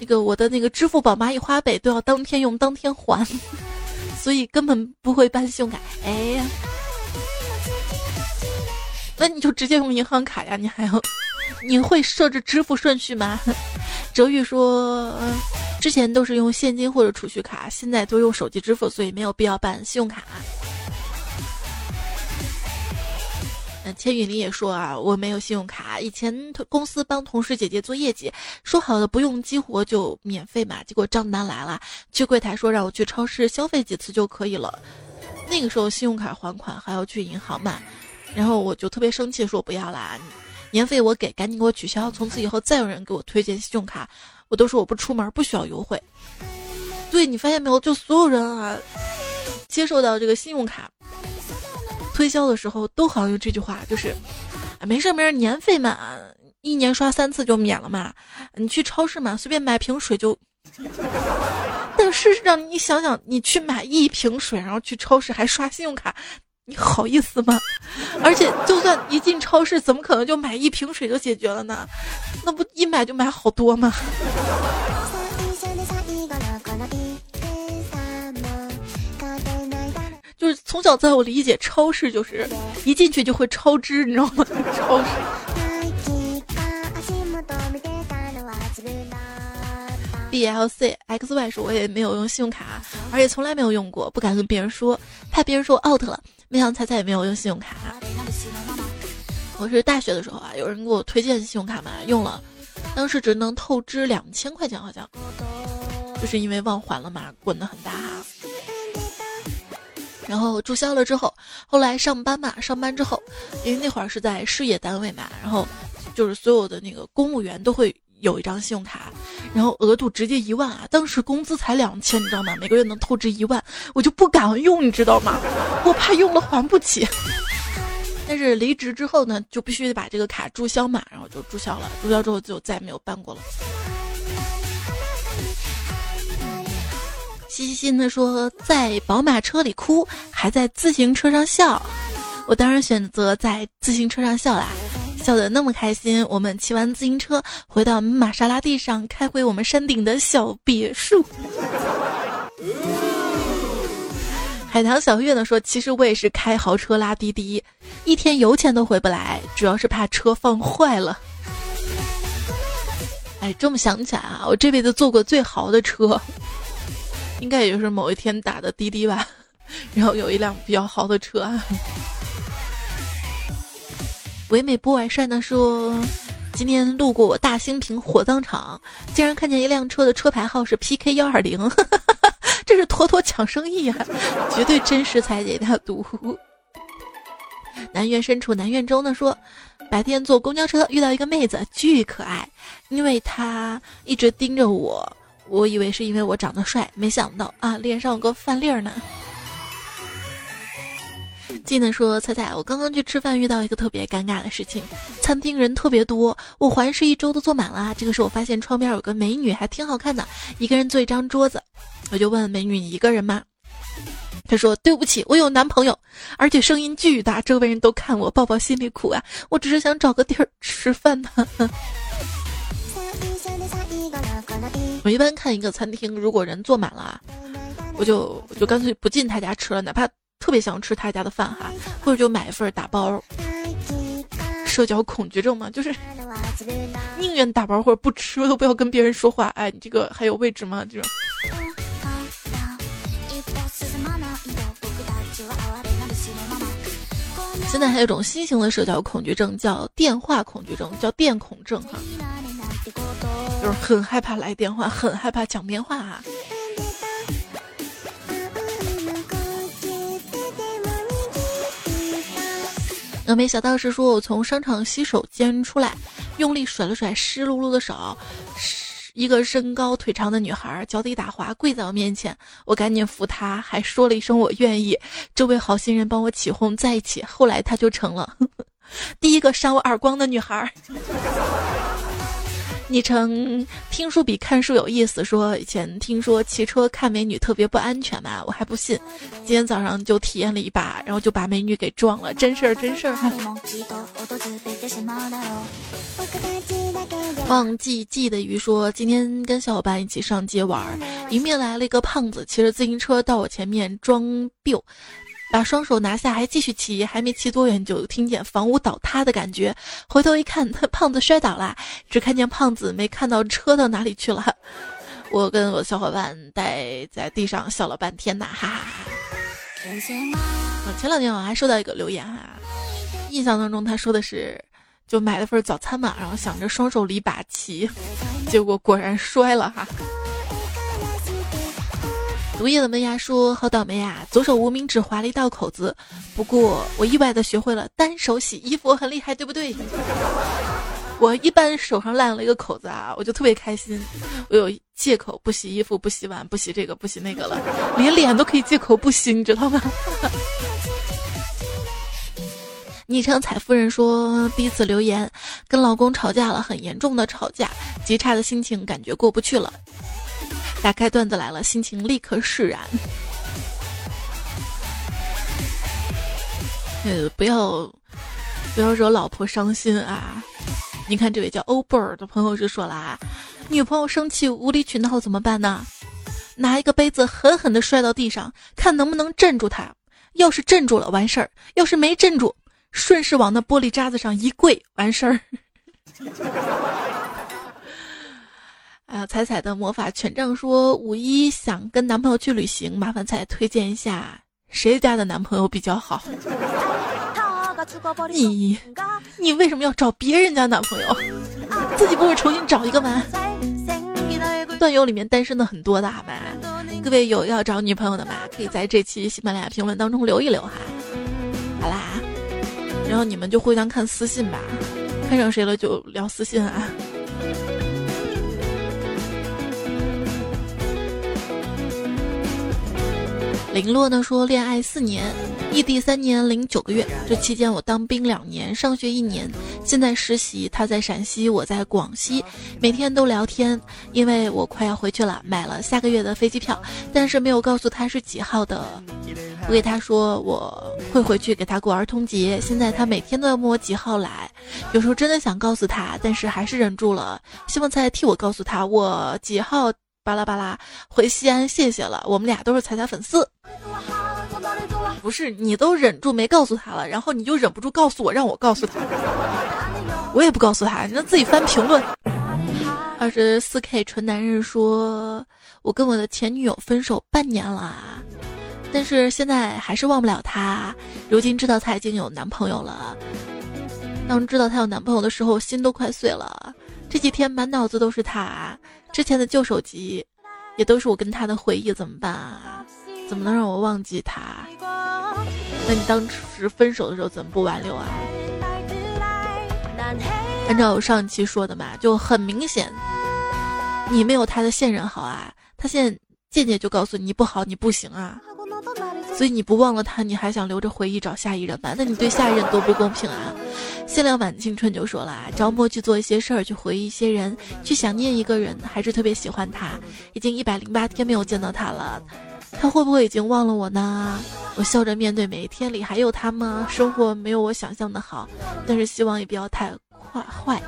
那个我的那个支付宝、蚂蚁花呗都要当天用当天还，<laughs> 所以根本不会办信用卡。哎呀，那你就直接用银行卡呀！你还要，你会设置支付顺序吗？哲宇说，之前都是用现金或者储蓄卡，现在都用手机支付，所以没有必要办信用卡。嗯，千羽林也说啊，我没有信用卡，以前公司帮同事姐姐做业绩，说好的不用激活就免费嘛，结果账单来了，去柜台说让我去超市消费几次就可以了，那个时候信用卡还款还要去银行嘛，然后我就特别生气，说不要啦，年费我给，赶紧给我取消，从此以后再有人给我推荐信用卡，我都说我不出门，不需要优惠。对你发现没有，就所有人啊，接受到这个信用卡。推销的时候都好像用这句话，就是，没事没事，年费嘛，一年刷三次就免了嘛。你去超市嘛，随便买瓶水就。<laughs> 但事实上，你想想，你去买一瓶水，然后去超市还刷信用卡，你好意思吗？而且，就算一进超市，怎么可能就买一瓶水就解决了呢？那不一买就买好多吗？就是从小在我理解，超市就是一进去就会超支，你知道吗？<laughs> 超市。B L C X Y 说我也没有用信用卡，而且从来没有用过，不敢跟别人说，怕别人说我 out 了。没想到彩彩也没有用信用卡。我是大学的时候啊，有人给我推荐信用卡嘛，用了，当时只能透支两千块钱，好像，就是因为忘还了嘛，滚的很大哈。然后注销了之后，后来上班嘛，上班之后，因为那会儿是在事业单位嘛，然后就是所有的那个公务员都会有一张信用卡，然后额度直接一万啊！当时工资才两千，你知道吗？每个月能透支一万，我就不敢用，你知道吗？我怕用了还不起。<laughs> 但是离职之后呢，就必须得把这个卡注销嘛，然后就注销了。注销之后就再也没有办过了。嘻嘻嘻的说，在宝马车里哭，还在自行车上笑。我当然选择在自行车上笑啦，笑得那么开心。我们骑完自行车，回到玛莎拉蒂上，开回我们山顶的小别墅。<laughs> 海棠小月呢说，其实我也是开豪车拉滴滴，一天油钱都回不来，主要是怕车放坏了。哎，这么想起来啊，我这辈子坐过最豪的车，应该也就是某一天打的滴滴吧，然后有一辆比较豪的车。唯美不完善呢说，今天路过我大兴坪火葬场，竟然看见一辆车的车牌号是 PK 幺二零。<laughs> 这是妥妥抢生意啊！绝对真实才解他读。南苑深处南苑州呢说，白天坐公交车遇到一个妹子，巨可爱，因为她一直盯着我，我以为是因为我长得帅，没想到啊，脸上有个饭粒儿呢。记得说，彩彩，我刚刚去吃饭，遇到一个特别尴尬的事情，餐厅人特别多，我环视一周都坐满了。这个时候我发现窗边有个美女，还挺好看的，一个人坐一张桌子。我就问美女：“你一个人吗？”她说：“对不起，我有男朋友，而且声音巨大，周围人都看我，抱抱心里苦啊！我只是想找个地儿吃饭呢。<laughs> 我一般看一个餐厅，如果人坐满了，我就我就干脆不进他家吃了，哪怕特别想吃他家的饭哈，或者就买一份打包。社交恐惧症嘛，就是宁愿打包或者不吃，都不要跟别人说话。哎，你这个还有位置吗？这种。现在还有一种新型的社交恐惧症，叫电话恐惧症，叫电恐症哈，就是很害怕来电话，很害怕讲电话啊。峨眉小道士说：“我从商场洗手间出来，用力甩了甩湿漉漉的手。”一个身高腿长的女孩脚底打滑，跪在我面前，我赶紧扶她，还说了一声我愿意。这位好心人帮我起哄在一起，后来她就成了 <laughs> 第一个扇我耳光的女孩。昵称听书比看书有意思，说以前听说骑车看美女特别不安全嘛，我还不信，今天早上就体验了一把，然后就把美女给撞了，真事儿真事儿。忘记记的鱼说，今天跟小伙伴一起上街玩，迎面来了一个胖子，骑着自行车到我前面装逼。把双手拿下，还继续骑，还没骑多远就听见房屋倒塌的感觉。回头一看，胖子摔倒了，只看见胖子，没看到车到哪里去了。我跟我小伙伴待在地上笑了半天呐，哈哈哈。前两天我还收到一个留言哈，印象当中他说的是，就买了份早餐嘛，然后想着双手离把骑，结果果然摔了哈。毒液的门牙说：“好倒霉呀，左手无名指划了一道口子。不过我意外的学会了单手洗衣服，很厉害，对不对？我一般手上烂了一个口子啊，我就特别开心。我有借口不洗衣服、不洗碗、不洗这个、不洗那个了，连脸都可以借口不洗，你知道吗？” <laughs> 昵称彩夫人说：“第一次留言，跟老公吵架了，很严重的吵架，极差的心情，感觉过不去了。”打开段子来了，心情立刻释然。<laughs> 呃，不要不要惹老婆伤心啊！你看这位叫欧贝尔的朋友就说了啊，女朋友生气无理取闹怎么办呢？拿一个杯子狠狠的摔到地上，看能不能镇住她。要是镇住了，完事儿；要是没镇住，顺势往那玻璃渣子上一跪，完事儿。<laughs> 啊，彩彩的魔法权杖说五一想跟男朋友去旅行，麻烦彩推荐一下谁家的男朋友比较好。你你为什么要找别人家男朋友？自己不会重新找一个吗？段友里面单身的很多的好吧？各位有要找女朋友的吗？可以在这期喜马拉雅评论当中留一留哈。好啦，然后你们就互相看私信吧，看上谁了就聊私信啊。林洛呢说，恋爱四年，异地三年零九个月。这期间我当兵两年，上学一年，现在实习。他在陕西，我在广西，每天都聊天。因为我快要回去了，买了下个月的飞机票，但是没有告诉他是几号的。我给他说我会回去给他过儿童节。现在他每天都要问我几号来，有时候真的想告诉他，但是还是忍住了。希望再替我告诉他我几号。巴拉巴拉，回西安，谢谢了。我们俩都是彩彩粉丝，不是你都忍住没告诉他了，然后你就忍不住告诉我，让我告诉他，我也不告诉他，你自己翻评论。二十四 K 纯男人说，我跟我的前女友分手半年了，但是现在还是忘不了他。如今知道他已经有男朋友了，当知道他有男朋友的时候，心都快碎了。这几天满脑子都是他。之前的旧手机，也都是我跟他的回忆，怎么办啊？怎么能让我忘记他？那你当时分手的时候怎么不挽留啊？按照我上期说的嘛，就很明显，你没有他的现任好啊。他现在渐渐就告诉你不好，你不行啊。所以你不忘了他，你还想留着回忆找下一任吧？那你对下一任多不公平啊！限量版青春就说了，着魔去做一些事儿，去回忆一些人，去想念一个人，还是特别喜欢他。已经一百零八天没有见到他了，他会不会已经忘了我呢？我笑着面对每一天里还有他吗？生活没有我想象的好，但是希望也不要太坏坏。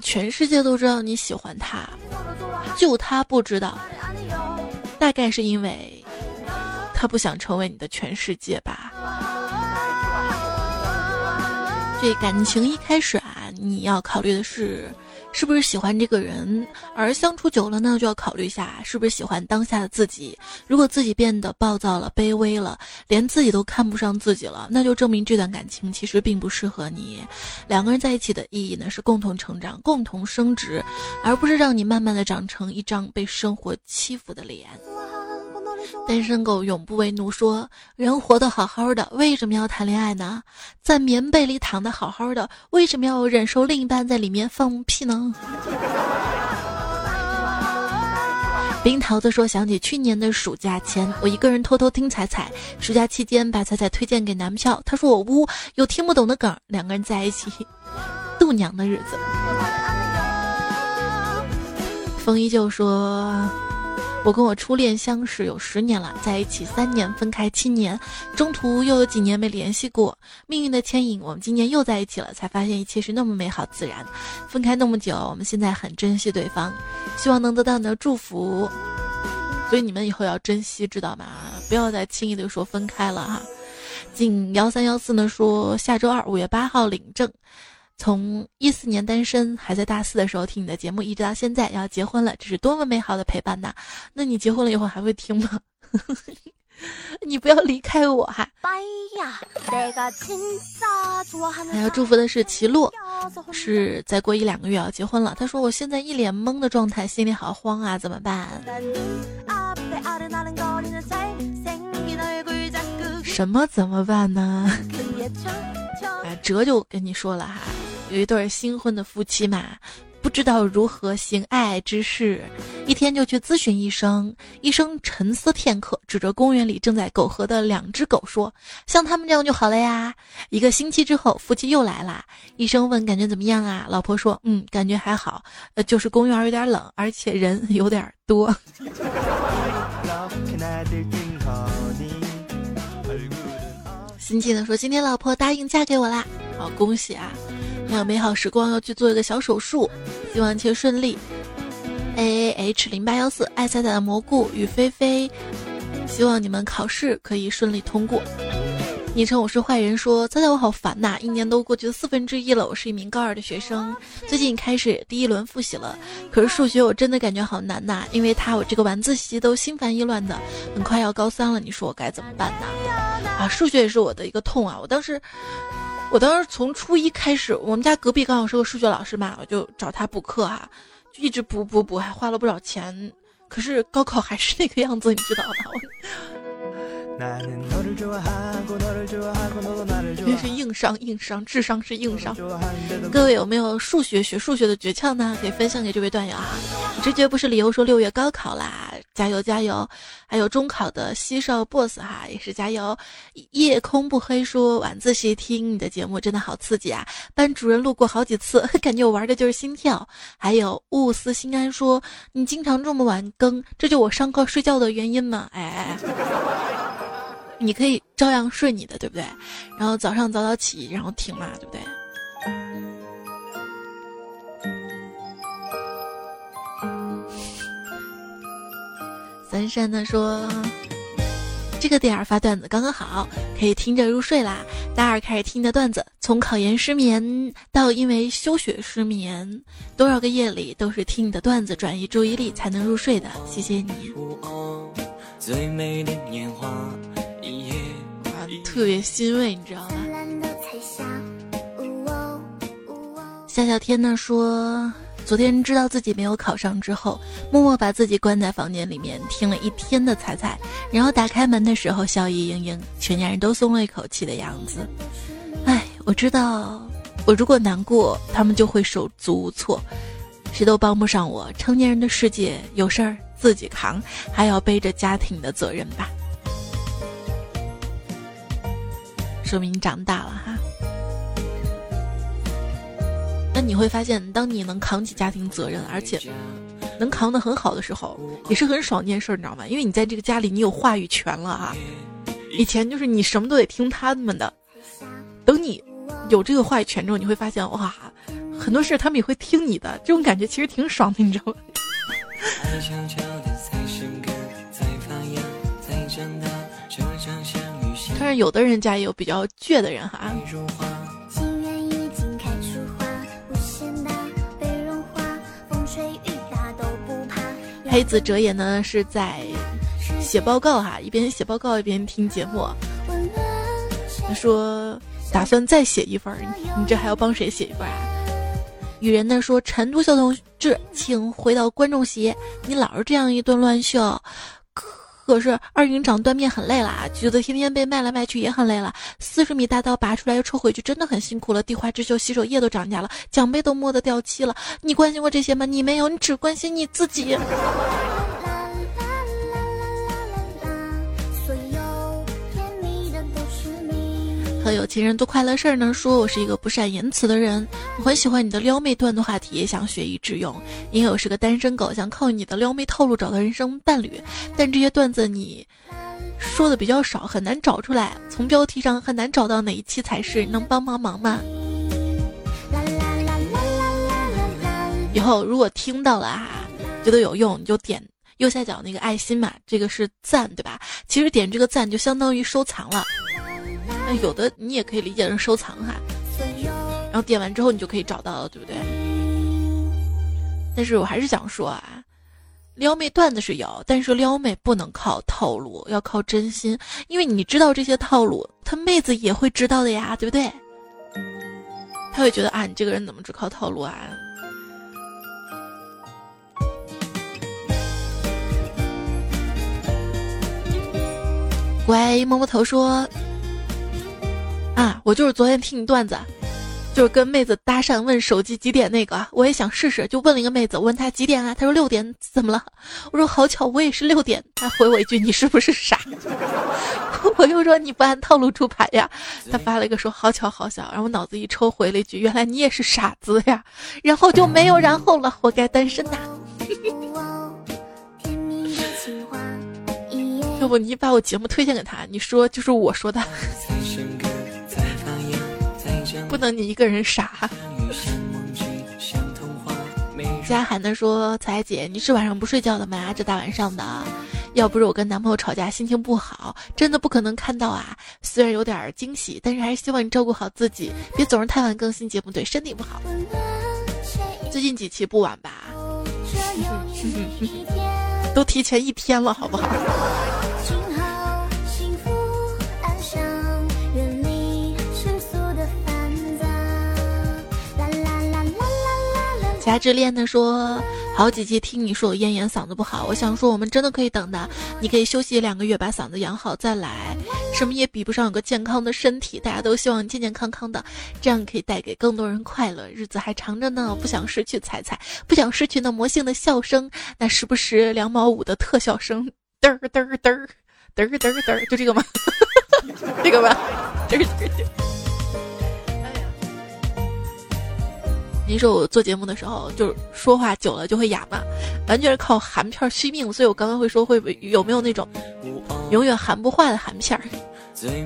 全世界都知道你喜欢他，就他不知道，大概是因为。他不想成为你的全世界吧？这感情一开始啊，你要考虑的是是不是喜欢这个人，而相处久了呢，就要考虑一下是不是喜欢当下的自己。如果自己变得暴躁了、卑微了，连自己都看不上自己了，那就证明这段感情其实并不适合你。两个人在一起的意义呢，是共同成长、共同升值，而不是让你慢慢的长成一张被生活欺负的脸。单身狗永不为奴，说人活得好好的，为什么要谈恋爱呢？在棉被里躺得好好的，为什么要忍受另一半在里面放屁呢？冰桃子说，想起去年的暑假前，我一个人偷偷听彩彩，暑假期间把彩彩推荐给男票，他说我污，有听不懂的梗，两个人在一起度娘的日子。风依旧说。我跟我初恋相识有十年了，在一起三年，分开七年，中途又有几年没联系过。命运的牵引，我们今年又在一起了，才发现一切是那么美好自然。分开那么久，我们现在很珍惜对方，希望能得到你的祝福。所以你们以后要珍惜，知道吗？不要再轻易的说分开了哈。仅幺三幺四呢说下周二五月八号领证。从一四年单身，还在大四的时候听你的节目，一直到现在要结婚了，这是多么美好的陪伴呐！那你结婚了以后还会听吗？<laughs> 你不要离开我哈！还要祝福的是齐洛，是再过一两个月要结婚了。他说我现在一脸懵的状态，心里好慌啊，怎么办？什么怎么办呢？<laughs> 啊，哲就跟你说了哈。有一对新婚的夫妻嘛，不知道如何行爱爱之事，一天就去咨询医生。医生沉思片刻，指着公园里正在苟合的两只狗说：“像他们这样就好了呀。”一个星期之后，夫妻又来了。医生问：“感觉怎么样啊？”老婆说：“嗯，感觉还好，呃，就是公园有点冷，而且人有点多。<laughs> ”紧紧的说：“今天老婆答应嫁给我啦，好恭喜啊！”还有美好时光要去做一个小手术，希望一切顺利。A A H 零八幺四爱彩彩的蘑菇与菲菲，希望你们考试可以顺利通过。昵称我是坏人说：“猜猜我好烦呐！一年都过去了四分之一了，我是一名高二的学生，最近开始第一轮复习了。可是数学我真的感觉好难呐，因为他我这个晚自习都心烦意乱的。很快要高三了，你说我该怎么办呢？啊，数学也是我的一个痛啊！我当时，我当时从初一开始，我们家隔壁刚好是个数学老师嘛，我就找他补课哈，就一直补补补，还花了不少钱。可是高考还是那个样子，你知道吧？真是硬伤硬伤，智商是硬伤。各位有没有数学学数学的诀窍呢？可以分享给这位段友啊。直觉不是理由，说六月高考啦，加油加油！还有中考的西少 boss 哈，也是加油。夜空不黑说晚自习听你的节目真的好刺激啊！班主任路过好几次，<laughs> 感觉我玩的就是心跳。还有勿思心安说你经常这么晚更，这就我上课睡觉的原因吗？哎。你可以照样睡你的，对不对？然后早上早早起，然后听嘛，对不对？三山呢说，这个点儿发段子刚刚好，可以听着入睡啦。大二开始听的段子，从考研失眠到因为休学失眠，多少个夜里都是听你的段子转移注意力才能入睡的。谢谢你。最美的年华。特别欣慰，你知道吧？夏小天呢说，昨天知道自己没有考上之后，默默把自己关在房间里面听了一天的彩彩，然后打开门的时候笑意盈盈，全家人都松了一口气的样子。哎，我知道，我如果难过，他们就会手足无措，谁都帮不上我。成年人的世界，有事儿自己扛，还要背着家庭的责任吧。说明你长大了哈，那你会发现，当你能扛起家庭责任，而且能扛得很好的时候，也是很爽一件事儿，你知道吗？因为你在这个家里，你有话语权了啊。以前就是你什么都得听他们的，等你有这个话语权之后，你会发现哇，很多事他们也会听你的，这种感觉其实挺爽的，你知道吗？但是有的人家也有比较倔的人哈。黑子哲也呢是在写报告哈，一边写报告一边听节目。他说打算再写一份，你这还要帮谁写一份啊？雨人呢说陈独秀同志，请回到观众席，你老是这样一顿乱笑。可是二营长断面很累了，橘子天天被卖来卖去也很累了，四十米大刀拔出来又抽回去，真的很辛苦了。地花之秀洗手液都涨价了，奖杯都摸得掉漆了。你关心过这些吗？你没有，你只关心你自己。和有情人做快乐事儿呢。说我是一个不善言辞的人，我很喜欢你的撩妹段子话题，也想学以致用。因为我是个单身狗，想靠你的撩妹套路找到人生伴侣。但这些段子你说的比较少，很难找出来。从标题上很难找到哪一期才是，能帮帮忙吗？以后如果听到了哈，觉得有用，你就点右下角那个爱心嘛，这个是赞，对吧？其实点这个赞就相当于收藏了。有的你也可以理解成收藏哈，然后点完之后你就可以找到了，对不对？但是我还是想说啊，撩妹段子是有，但是撩妹不能靠套路，要靠真心，因为你知道这些套路，他妹子也会知道的呀，对不对？他会觉得啊，你这个人怎么只靠套路啊？乖，摸摸头说。啊，我就是昨天听你段子，就是跟妹子搭讪问手机几点那个，我也想试试，就问了一个妹子，问她几点啊？她说六点，怎么了？我说好巧，我也是六点。她回我一句，你是不是傻？<laughs> 我又说你不按套路出牌呀？她发了一个说好巧好巧，然后我脑子一抽，回了一句，原来你也是傻子呀。然后就没有然后了，活该单身呐。<laughs> 要不你把我节目推荐给他，你说就是我说的。不能你一个人傻。佳涵的说：“彩姐，你是晚上不睡觉的吗？这大晚上的，要不是我跟男朋友吵架，心情不好，真的不可能看到啊。虽然有点惊喜，但是还是希望你照顾好自己，别总是太晚更新节目，对身体不好。最近几期不晚吧？<laughs> 都提前一天了，好不好？家之恋的说，好几期听你说我咽炎嗓子不好，我想说我们真的可以等的，你可以休息两个月把嗓子养好再来，什么也比不上有个健康的身体，大家都希望健健康康的，这样可以带给更多人快乐，日子还长着呢，不想失去彩彩，不想失去那魔性的笑声，那时不时两毛五的特效声，嘚儿嘚儿嘚儿嘚儿嘚儿嘚，就这个吗？<laughs> 这个吧，嘚儿嘚儿嘚儿。你说我做节目的时候，就是说话久了就会哑嘛，完全是靠含片续命。所以我刚刚会说，会不会有没有那种永远含不化的含片儿？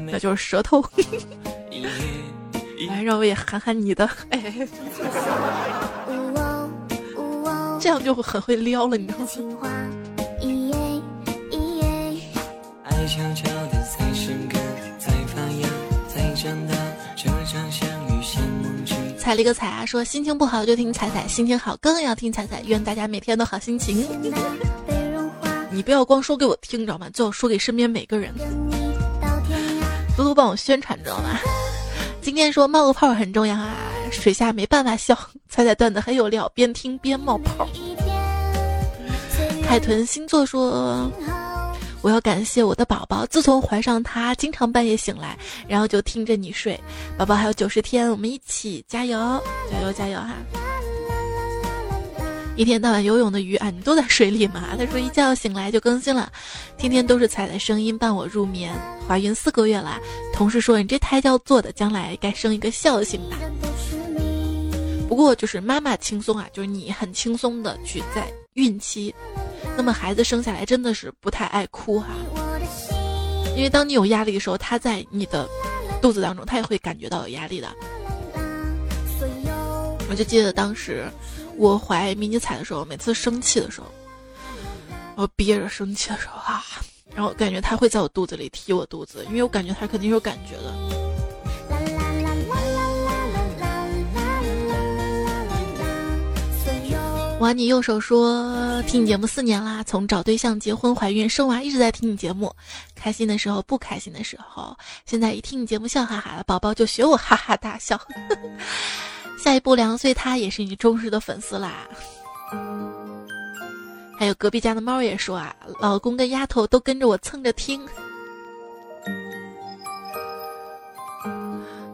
那就是舌头。来，<laughs> 让我也含含你的，哎，这样就会很会撩了，你知道吗？踩了一个彩啊，说心情不好就听彩彩，心情好更要听彩彩。愿大家每天都好心情。你不要光说给我听，知道吗？最好说给身边每个人，多多帮我宣传，知道吗？今天说冒个泡很重要啊，水下没办法笑。彩彩段子很有料，边听边冒泡。海豚星座说。我要感谢我的宝宝，自从怀上他，经常半夜醒来，然后就听着你睡。宝宝还有九十天，我们一起加油，加油，加油哈！一天到晚游泳的鱼啊，你都在水里吗？他说一觉醒来就更新了，天天都是彩的声音伴我入眠。怀孕四个月了，同事说你这胎教做的，将来该生一个孝心吧。不过就是妈妈轻松啊，就是你很轻松的去在孕期。那么孩子生下来真的是不太爱哭哈，因为当你有压力的时候，他在你的肚子当中，他也会感觉到有压力的。我就记得当时我怀迷你彩的时候，每次生气的时候，我憋着生气的时候啊，然后感觉他会在我肚子里踢我肚子，因为我感觉他肯定有感觉的。玩你右手说听你节目四年啦，从找对象、结婚、怀孕、生娃一直在听你节目，开心的时候、不开心的时候，现在一听你节目笑哈哈了，宝宝就学我哈哈大笑。<laughs> 下一步两岁他也是你忠实的粉丝啦。还有隔壁家的猫也说啊，老公跟丫头都跟着我蹭着听。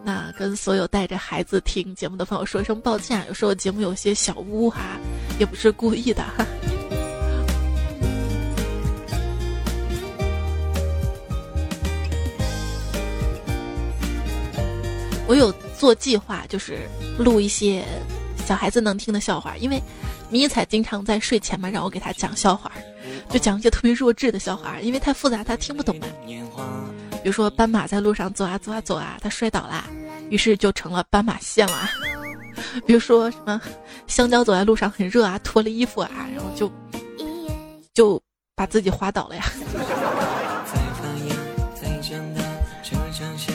那跟所有带着孩子听节目的朋友说一声抱歉，有时候节目有些小污哈，也不是故意的。<laughs> 我有做计划，就是录一些小孩子能听的笑话，因为迷彩经常在睡前嘛，让我给他讲笑话，就讲一些特别弱智的笑话，因为太复杂他听不懂嘛。比如说斑马在路上走啊走啊走啊，它摔倒啦，于是就成了斑马线了。<laughs> 比如说什么香蕉走在路上很热啊，脱了衣服啊，然后就就把自己滑倒了呀。<laughs>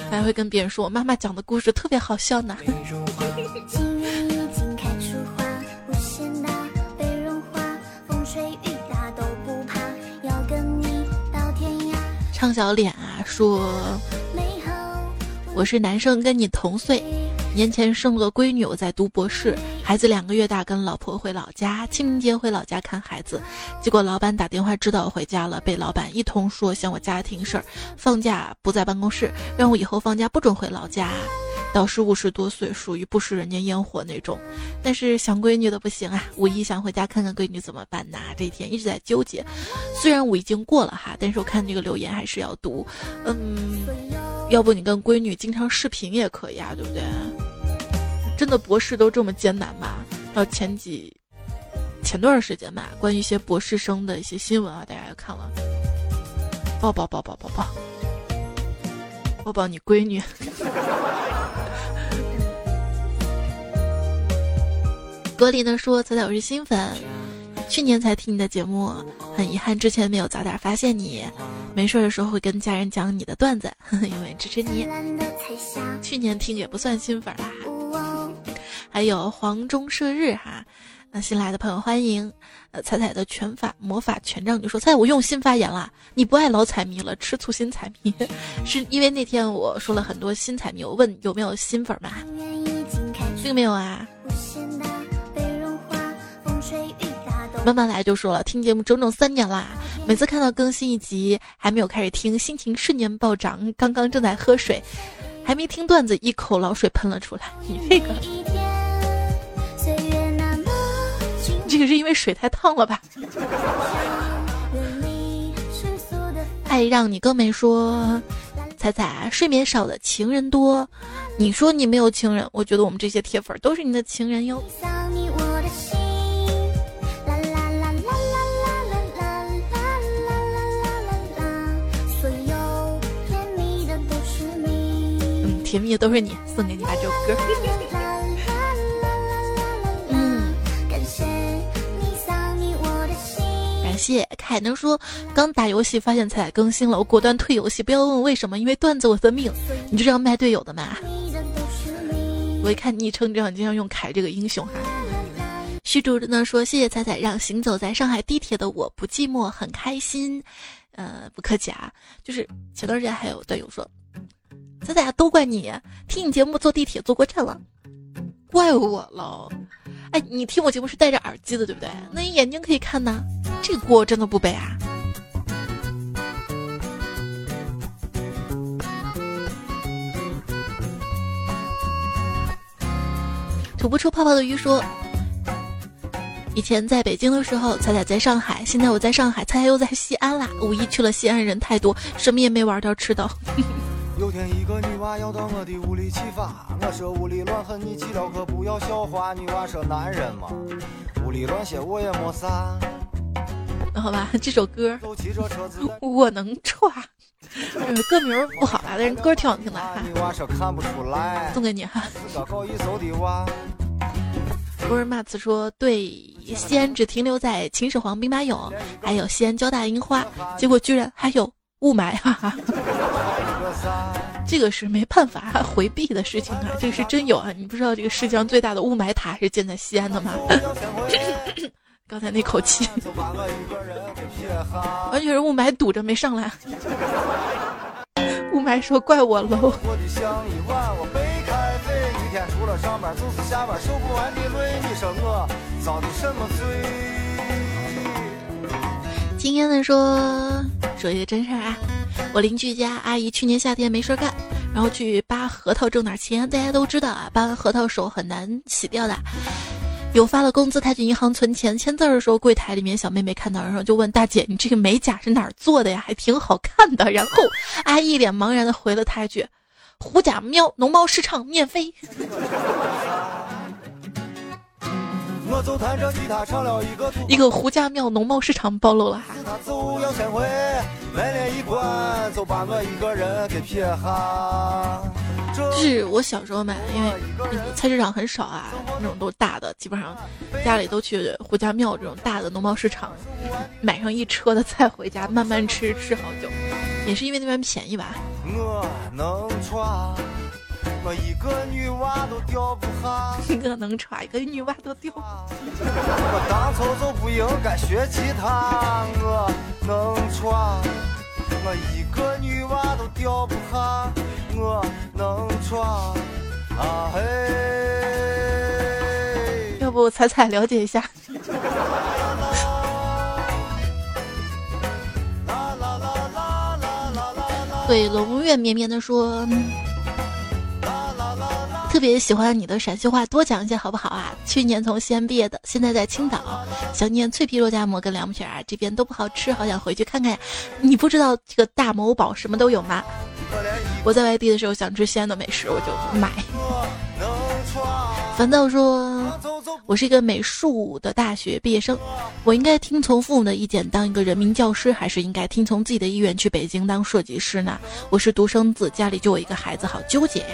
还会跟别人说我妈妈讲的故事特别好笑呢。<laughs> 唱小脸啊，说我是男生，跟你同岁，年前生了个闺女，我在读博士，孩子两个月大，跟老婆回老家，清明节回老家看孩子，结果老板打电话知道我回家了，被老板一通说嫌我家庭事儿，放假不在办公室，让我以后放假不准回老家。倒是五十多岁，属于不食人间烟火那种，但是想闺女的不行啊！五一想回家看看闺女怎么办呢？这一天一直在纠结。虽然五一已经过了哈，但是我看这个留言还是要读。嗯，要不你跟闺女经常视频也可以啊，对不对？真的博士都这么艰难吗？到前几前段时间吧，关于一些博士生的一些新闻啊，大家也看了。抱抱抱抱抱抱，抱抱你闺女。<laughs> 格林呢说：“彩彩，我是新粉，去年才听你的节目，很遗憾之前没有早点发现你。没事的时候会跟家人讲你的段子，<laughs> 因为支持你。去年听也不算新粉啦。还有黄忠射日哈，那新来的朋友欢迎。呃，彩彩的拳法魔法权杖就说：“彩彩，我用心发言了，你不爱老彩迷了，吃醋新彩迷，<laughs> 是因为那天我说了很多新彩迷，我问有没有新粉嘛？并没有啊。”慢慢来就说了，听节目整整三年啦，每次看到更新一集，还没有开始听，心情瞬间暴涨。刚刚正在喝水，还没听段子，一口老水喷了出来。你这个，这个是因为水太烫了吧？爱让你更没说，彩彩睡眠少的情人多，你说你没有情人，我觉得我们这些铁粉都是你的情人哟。甜蜜的都是你，送给你吧这首歌。<laughs> 谢凯能说，刚打游戏发现彩彩更新了，我果断退游戏。不要问为什么，因为段子我的命。你就这样卖队友的吗？我一看昵称，这样经常用凯这个英雄哈。虚竹呢说，谢谢彩彩让行走在上海地铁的我不寂寞，很开心。呃，不客气啊。就是前段时间还有队友说。彩彩都怪你，听你节目坐地铁坐过站了，怪我喽。你听我节目是戴着耳机的，对不对？那你眼睛可以看呐，这锅真的不背啊。吐不出泡泡的鱼说，以前在北京的时候，彩彩在上海，现在我在上海，彩彩又在西安啦。五一去了西安，人太多，什么也没玩到，吃到。<laughs> 有天一个女娃要到我的屋里去发，我说屋里乱很，你去了可不要笑话。女娃说男人嘛，屋里乱些我也没啥。好吧，<laughs> 这首歌 <laughs> 我能唱，歌名不好吧，但是歌挺好听的哈。送给你哈。波尔马茨说：“对，西安只停留在秦始皇兵马俑，还有西安交大樱花，结果居然还有雾霾，哈哈。<laughs> ”这个是没办法回避的事情啊，这个是真有啊！你不知道这个世界上最大的雾霾塔是建在西安的吗？刚才那口气，完全是雾霾堵着没上来。雾霾说怪我喽。今天的说说一个真事儿啊。我邻居家阿姨去年夏天没事干，然后去扒核桃挣点钱。大家都知道啊，扒完核桃手很难洗掉的。有发了工资，她去银行存钱签字的时候，柜台里面小妹妹看到，然后就问大姐：“你这个美甲是哪儿做的呀？还挺好看的。”然后 <laughs> 阿姨一脸茫然的回了她一句：“狐假喵，农贸市场免费。”一个一个胡家庙农贸市场暴露了哈。就是我小时候买的，因为那个菜市场很少啊，那种都是大的，基本上家里都去胡家庙这种大的农贸市场，买上一车的菜回家慢慢吃，吃好久。也是因为那边便宜吧。我能我一个女娃都吊不下，我能穿一个女娃都吊不下。我当初就不应该学吉他，我能穿。我一个女娃都吊不下，我能穿。啊嘿！要不彩彩了解一下？<laughs> 对龙月绵绵的说。特别喜欢你的陕西话，多讲一些好不好啊？去年从西安毕业的，现在在青岛，想念脆皮肉夹馍跟凉皮儿，这边都不好吃，好想回去看看呀。你不知道这个大某宝什么都有吗？我在外地的时候想吃西安的美食，我就买。烦躁说：“我是一个美术的大学毕业生，我应该听从父母的意见当一个人民教师，还是应该听从自己的意愿去北京当设计师呢？我是独生子，家里就我一个孩子，好纠结呀。”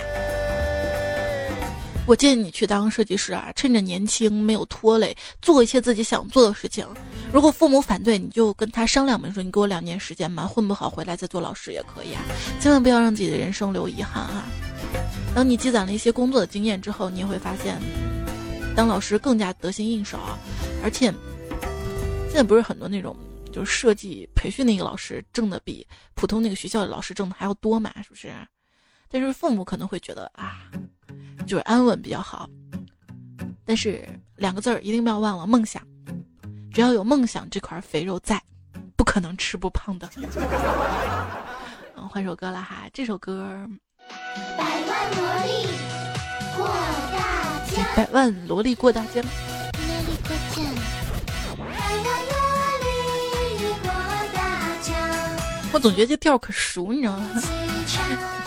我建议你去当设计师啊，趁着年轻没有拖累，做一些自己想做的事情。如果父母反对，你就跟他商量嘛，说你给我两年时间嘛，混不好回来再做老师也可以啊。千万不要让自己的人生留遗憾啊！当你积攒了一些工作的经验之后，你也会发现，当老师更加得心应手啊，而且现在不是很多那种。就是设计培训那个老师挣的比普通那个学校的老师挣的还要多嘛，是不是？但是父母可能会觉得啊，就是安稳比较好。但是两个字儿一定不要忘了梦想，只要有梦想，这块肥肉在，不可能吃不胖的。<laughs> 嗯，换首歌了哈，这首歌。百万萝莉过大江。百万萝莉过大江。我总觉得这调可熟，你知道吗？<laughs>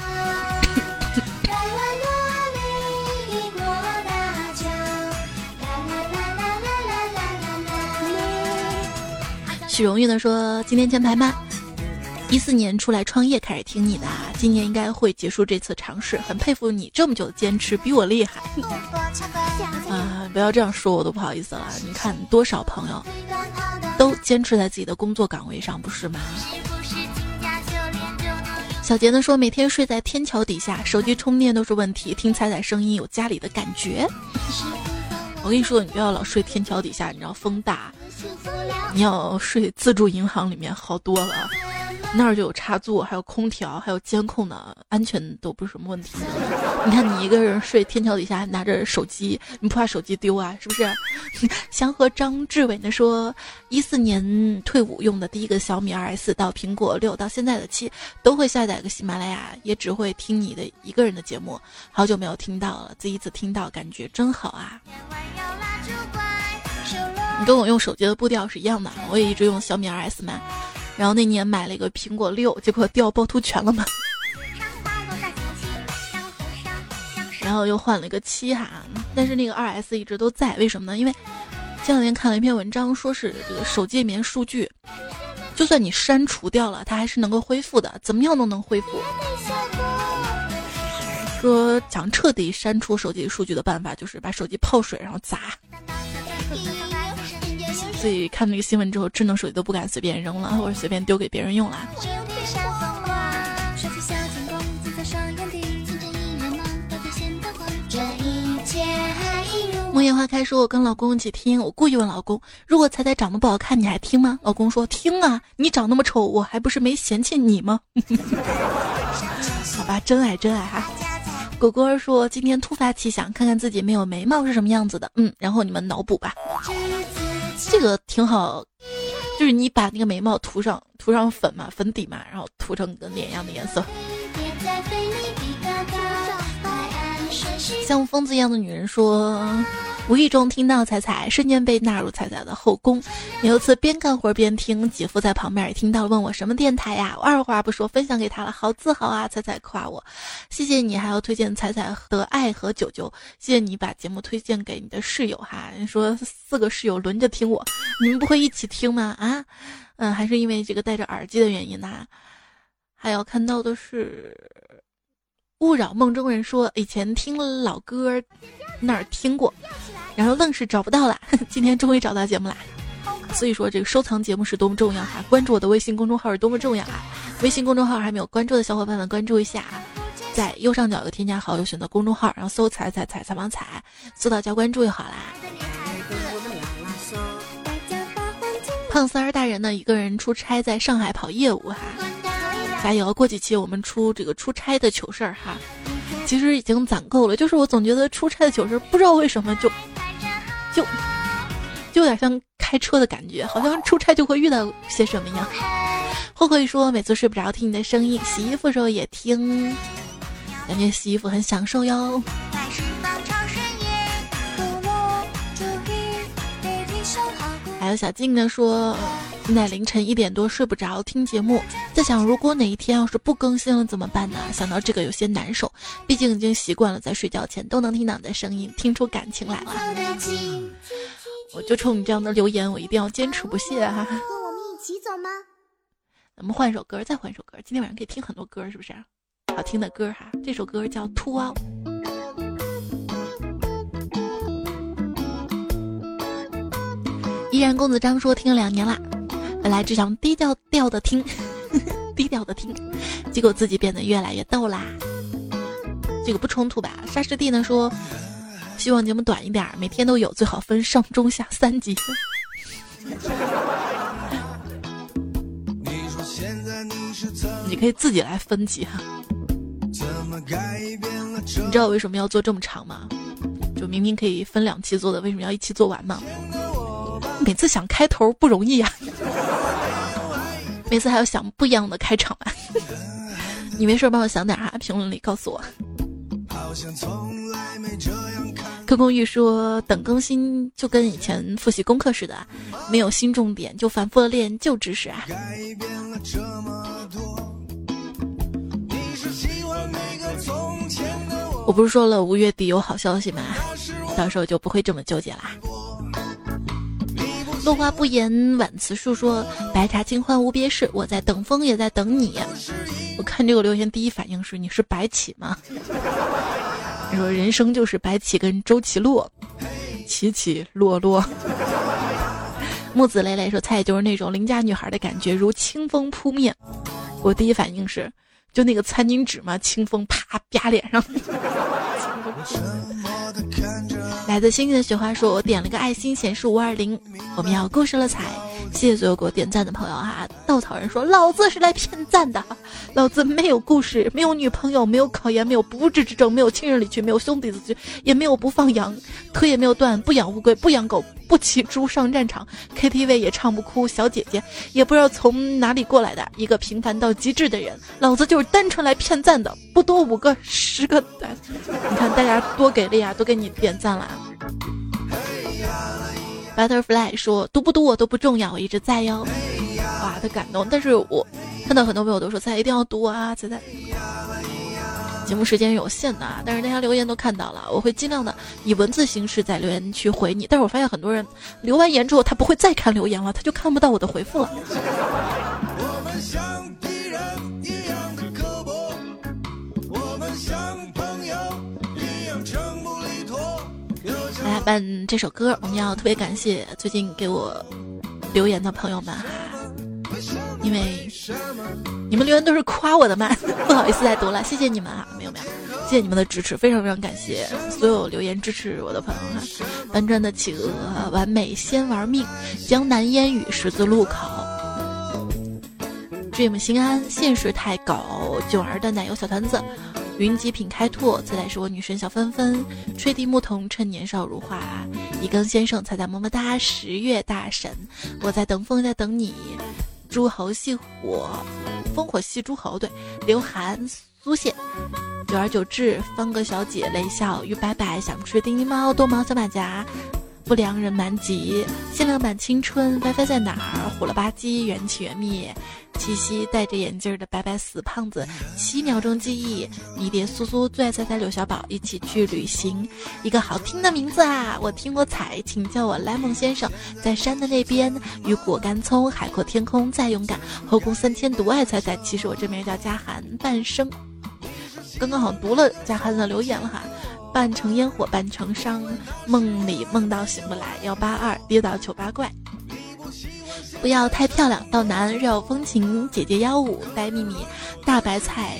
许荣誉的说：“今天前排吗？一四年出来创业开始听你的，今年应该会结束这次尝试。很佩服你这么久的坚持，比我厉害。啊，不要这样说，我都不好意思了。你看多少朋友都坚持在自己的工作岗位上，不是吗？”小杰呢说，每天睡在天桥底下，手机充电都是问题，听彩彩声音有家里的感觉。我跟你说，你不要老睡天桥底下，你知道风大。你要睡自助银行里面好多了。那儿就有插座，还有空调，还有监控呢，安全都不是什么问题。你看你一个人睡天桥底下，拿着手机，你不怕手机丢啊？是不是？<laughs> 祥和张志伟呢说，一四年退伍用的第一个小米二 S 到苹果六到现在的七，都会下载个喜马拉雅，也只会听你的一个人的节目。好久没有听到了，第一次听到，感觉真好啊！你跟我用手机的步调是一样的，我也一直用小米二 S 嘛。然后那年买了一个苹果六，结果掉趵突泉了嘛。<laughs> 然后又换了一个七哈，但是那个二 S 一直都在，为什么呢？因为前两天看了一篇文章，说是这个手机里面数据，就算你删除掉了，它还是能够恢复的，怎么样都能恢复。说想彻底删除手机数据的办法，就是把手机泡水然后砸。所以看那个新闻之后，智能手机都不敢随便扔了，或者随便丢给别人用了。木叶花开说：“我跟老公一起听，我故意问老公，如果彩彩长得不好看，你还听吗？”老公说：“听啊，你长那么丑，我还不是没嫌弃你吗？” <laughs> 好吧，真爱真爱哈。果果儿说：“今天突发奇想，看看自己没有眉毛是什么样子的。”嗯，然后你们脑补吧。这个挺好，就是你把那个眉毛涂上涂上粉嘛，粉底嘛，然后涂成跟脸一样的颜色。像疯子一样的女人说。无意中听到彩彩，瞬间被纳入彩彩的后宫。有一次边干活边听，姐夫在旁边也听到，问我什么电台呀？我二话不说分享给他了，好自豪啊！彩彩夸我，谢谢你，还要推荐彩彩的爱和九九，谢谢你把节目推荐给你的室友哈。你说四个室友轮着听我，你们不会一起听吗？啊，嗯，还是因为这个戴着耳机的原因呢？还有看到的是。勿扰梦中人说，以前听老歌，那儿听过，然后愣是找不到了。<laughs> 今天终于找到节目啦，所以说这个收藏节目是多么重要哈！关注我的微信公众号是多么重要啊！微信公众号还没有关注的小伙伴们关注一下啊，在右上角有添加好友，选择公众号，然后搜“彩彩彩采访彩”，搜到加关注就好啦。胖三儿大人呢，一个人出差在上海跑业务哈。加油！过几期我们出这个出差的糗事儿哈，其实已经攒够了。就是我总觉得出差的糗事儿，不知道为什么就就就有点像开车的感觉，好像出差就会遇到些什么样。慧慧说，每次睡不着听你的声音，洗衣服时候也听，感觉洗衣服很享受哟。还有小静呢说。现在凌晨一点多睡不着听节目在想如果哪一天要是不更新了怎么办呢？想到这个有些难受毕竟已经习惯了在睡觉前都能听到你的声音听出感情来了。我就冲你这样的留言我一定要坚持不懈哈跟我们一起走吗？咱们换首歌再换首歌今天晚上可以听很多歌是不是好听的歌哈这首歌叫兔奥依然公子张说听了两年了本来只想低调调的听，<laughs> 低调的听，结果自己变得越来越逗啦。这个不冲突吧？沙师弟呢说，希望节目短一点，每天都有，最好分上中下三集。你可以自己来分级哈。你知道我为什么要做这么长吗？就明明可以分两期做的，为什么要一期做完吗？每次想开头不容易呀，每次还要想不一样的开场啊。你没事帮我想点哈，评论里告诉我。柯空玉说：“等更新就跟以前复习功课似的，没有新重点，就反复的练旧知识啊。”我不是说了五月底有好消息吗？到时候就不会这么纠结啦。落花不言晚辞树说：“白茶清欢无别事，我在等风也在等你。”我看这个留言第一反应是你是白起吗？<laughs> 你说人生就是白起跟周奇洛，起起落落。木子磊磊说：“菜就是那种邻家女孩的感觉，如清风扑面。”我第一反应是。就那个餐巾纸嘛，清风啪啪脸上。<laughs> 来自星星的雪花说：“我点了个爱心，显示五二零。我们要故事了彩，谢谢所有给我点赞的朋友哈。”稻草人说：“老子是来骗赞的，老子没有故事，没有女朋友，没有考研，没有不治之症，没有亲人离去，没有兄弟死去，也没有不放羊，腿也没有断，不养乌龟，不养狗。”不骑猪上战场，KTV 也唱不哭。小姐姐也不知道从哪里过来的一个平凡到极致的人，老子就是单纯来骗赞的，不多五个十个赞。你看大家多给力啊，都给你点赞了。Butterfly 说读不读我都不重要，我一直在哟。哇，他感动。但是我看到很多朋友都说在一定要读啊，菜菜。节目时间有限的啊，但是大家留言都看到了，我会尽量的以文字形式在留言区回你。但是我发现很多人留完言之后，他不会再看留言了，他就看不到我的回复了。来伴这首歌，我们要特别感谢最近给我留言的朋友们哈。因为你们留言都是夸我的嘛，<laughs> 不好意思再读了，谢谢你们啊，没有没有，谢谢你们的支持，非常非常感谢所有留言支持我的朋友哈。搬砖的企鹅，完美先玩命，江南烟雨十字路口，dream 心安，现实太狗，九儿的奶油小团子，云极品开拓，再来是我女神小芬芬，吹笛牧童趁年少如花，一更先生彩彩么么哒，十月大神，我在等风在等你。诸侯戏火，烽火戏诸侯。对，刘涵、苏谢，久而久之，方格小姐雷笑，于白白想吃叮叮猫，多毛小马甲，不良人蛮吉，限量版青春，WiFi 在哪儿？虎了吧唧，缘起缘灭。七夕戴着眼镜的白白死胖子，七秒钟记忆，迷迭苏苏最爱猜猜柳小宝，一起去旅行，一个好听的名字啊！我听过彩，请叫我莱蒙先生，在山的那边，雨果干葱，海阔天空再勇敢，后宫三千独爱猜猜，其实我这名叫嘉涵，半生，刚刚好像读了嘉涵的留言了哈，半成烟火半成伤，梦里梦到醒不来，幺八二跌倒糗八怪。不要太漂亮，道南绕风情，姐姐幺五呆秘密，大白菜，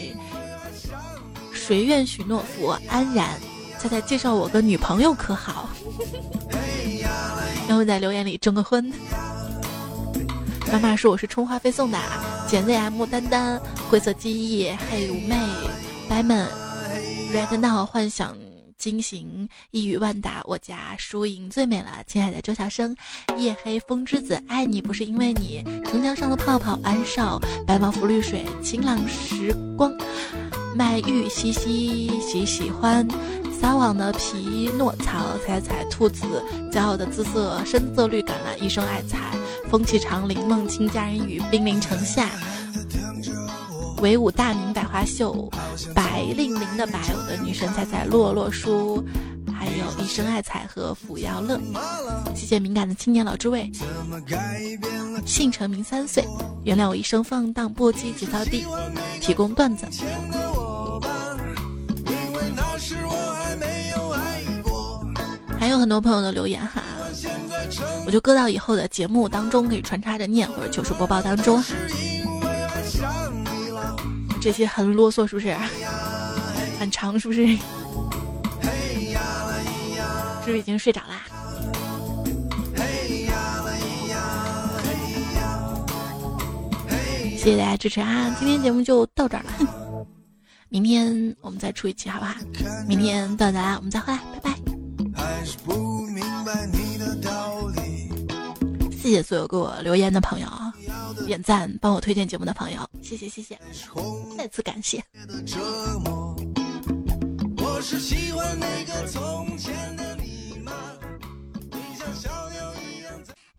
谁愿许诺福安然？猜猜介绍我个女朋友可好？<laughs> 然后在留言里征个婚。妈妈说我是充话费送的，简 ZM 丹丹，灰色记忆，嘿妩媚，白们，Red Now 幻想。惊醒一语万答，我家输赢最美了，亲爱的周小生，夜黑风之子，爱你不是因为你，城墙上的泡泡，安少，白毛浮绿水，晴朗时光，麦玉西西喜喜欢，撒网的皮诺曹，踩踩兔子，骄傲的姿色，深色绿橄榄，一生爱财，风起长林梦清佳人语，兵临城下。唯舞大明百花秀，白令令的白，我的女神彩彩洛洛书，还有一生爱彩和福耀乐。谢谢敏感的青年老诸位，姓陈名三岁，原谅我一生放荡不羁节操低，提供段子。还有很多朋友的留言哈，我就搁到以后的节目当中可以穿插着念，或者糗事播报当中。这些很啰嗦，是不是？很长，是不是？是不是已经睡着啦？谢谢大家支持啊！今天节目就到这儿了，<laughs> 明天我们再出一期，好不好？明天到达我们再回来，拜拜。谢谢所有给我留言的朋友，点赞、帮我推荐节目的朋友，谢谢谢谢，再次感谢。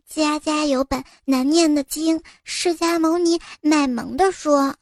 家家有本难念的经，释迦牟尼卖萌的说。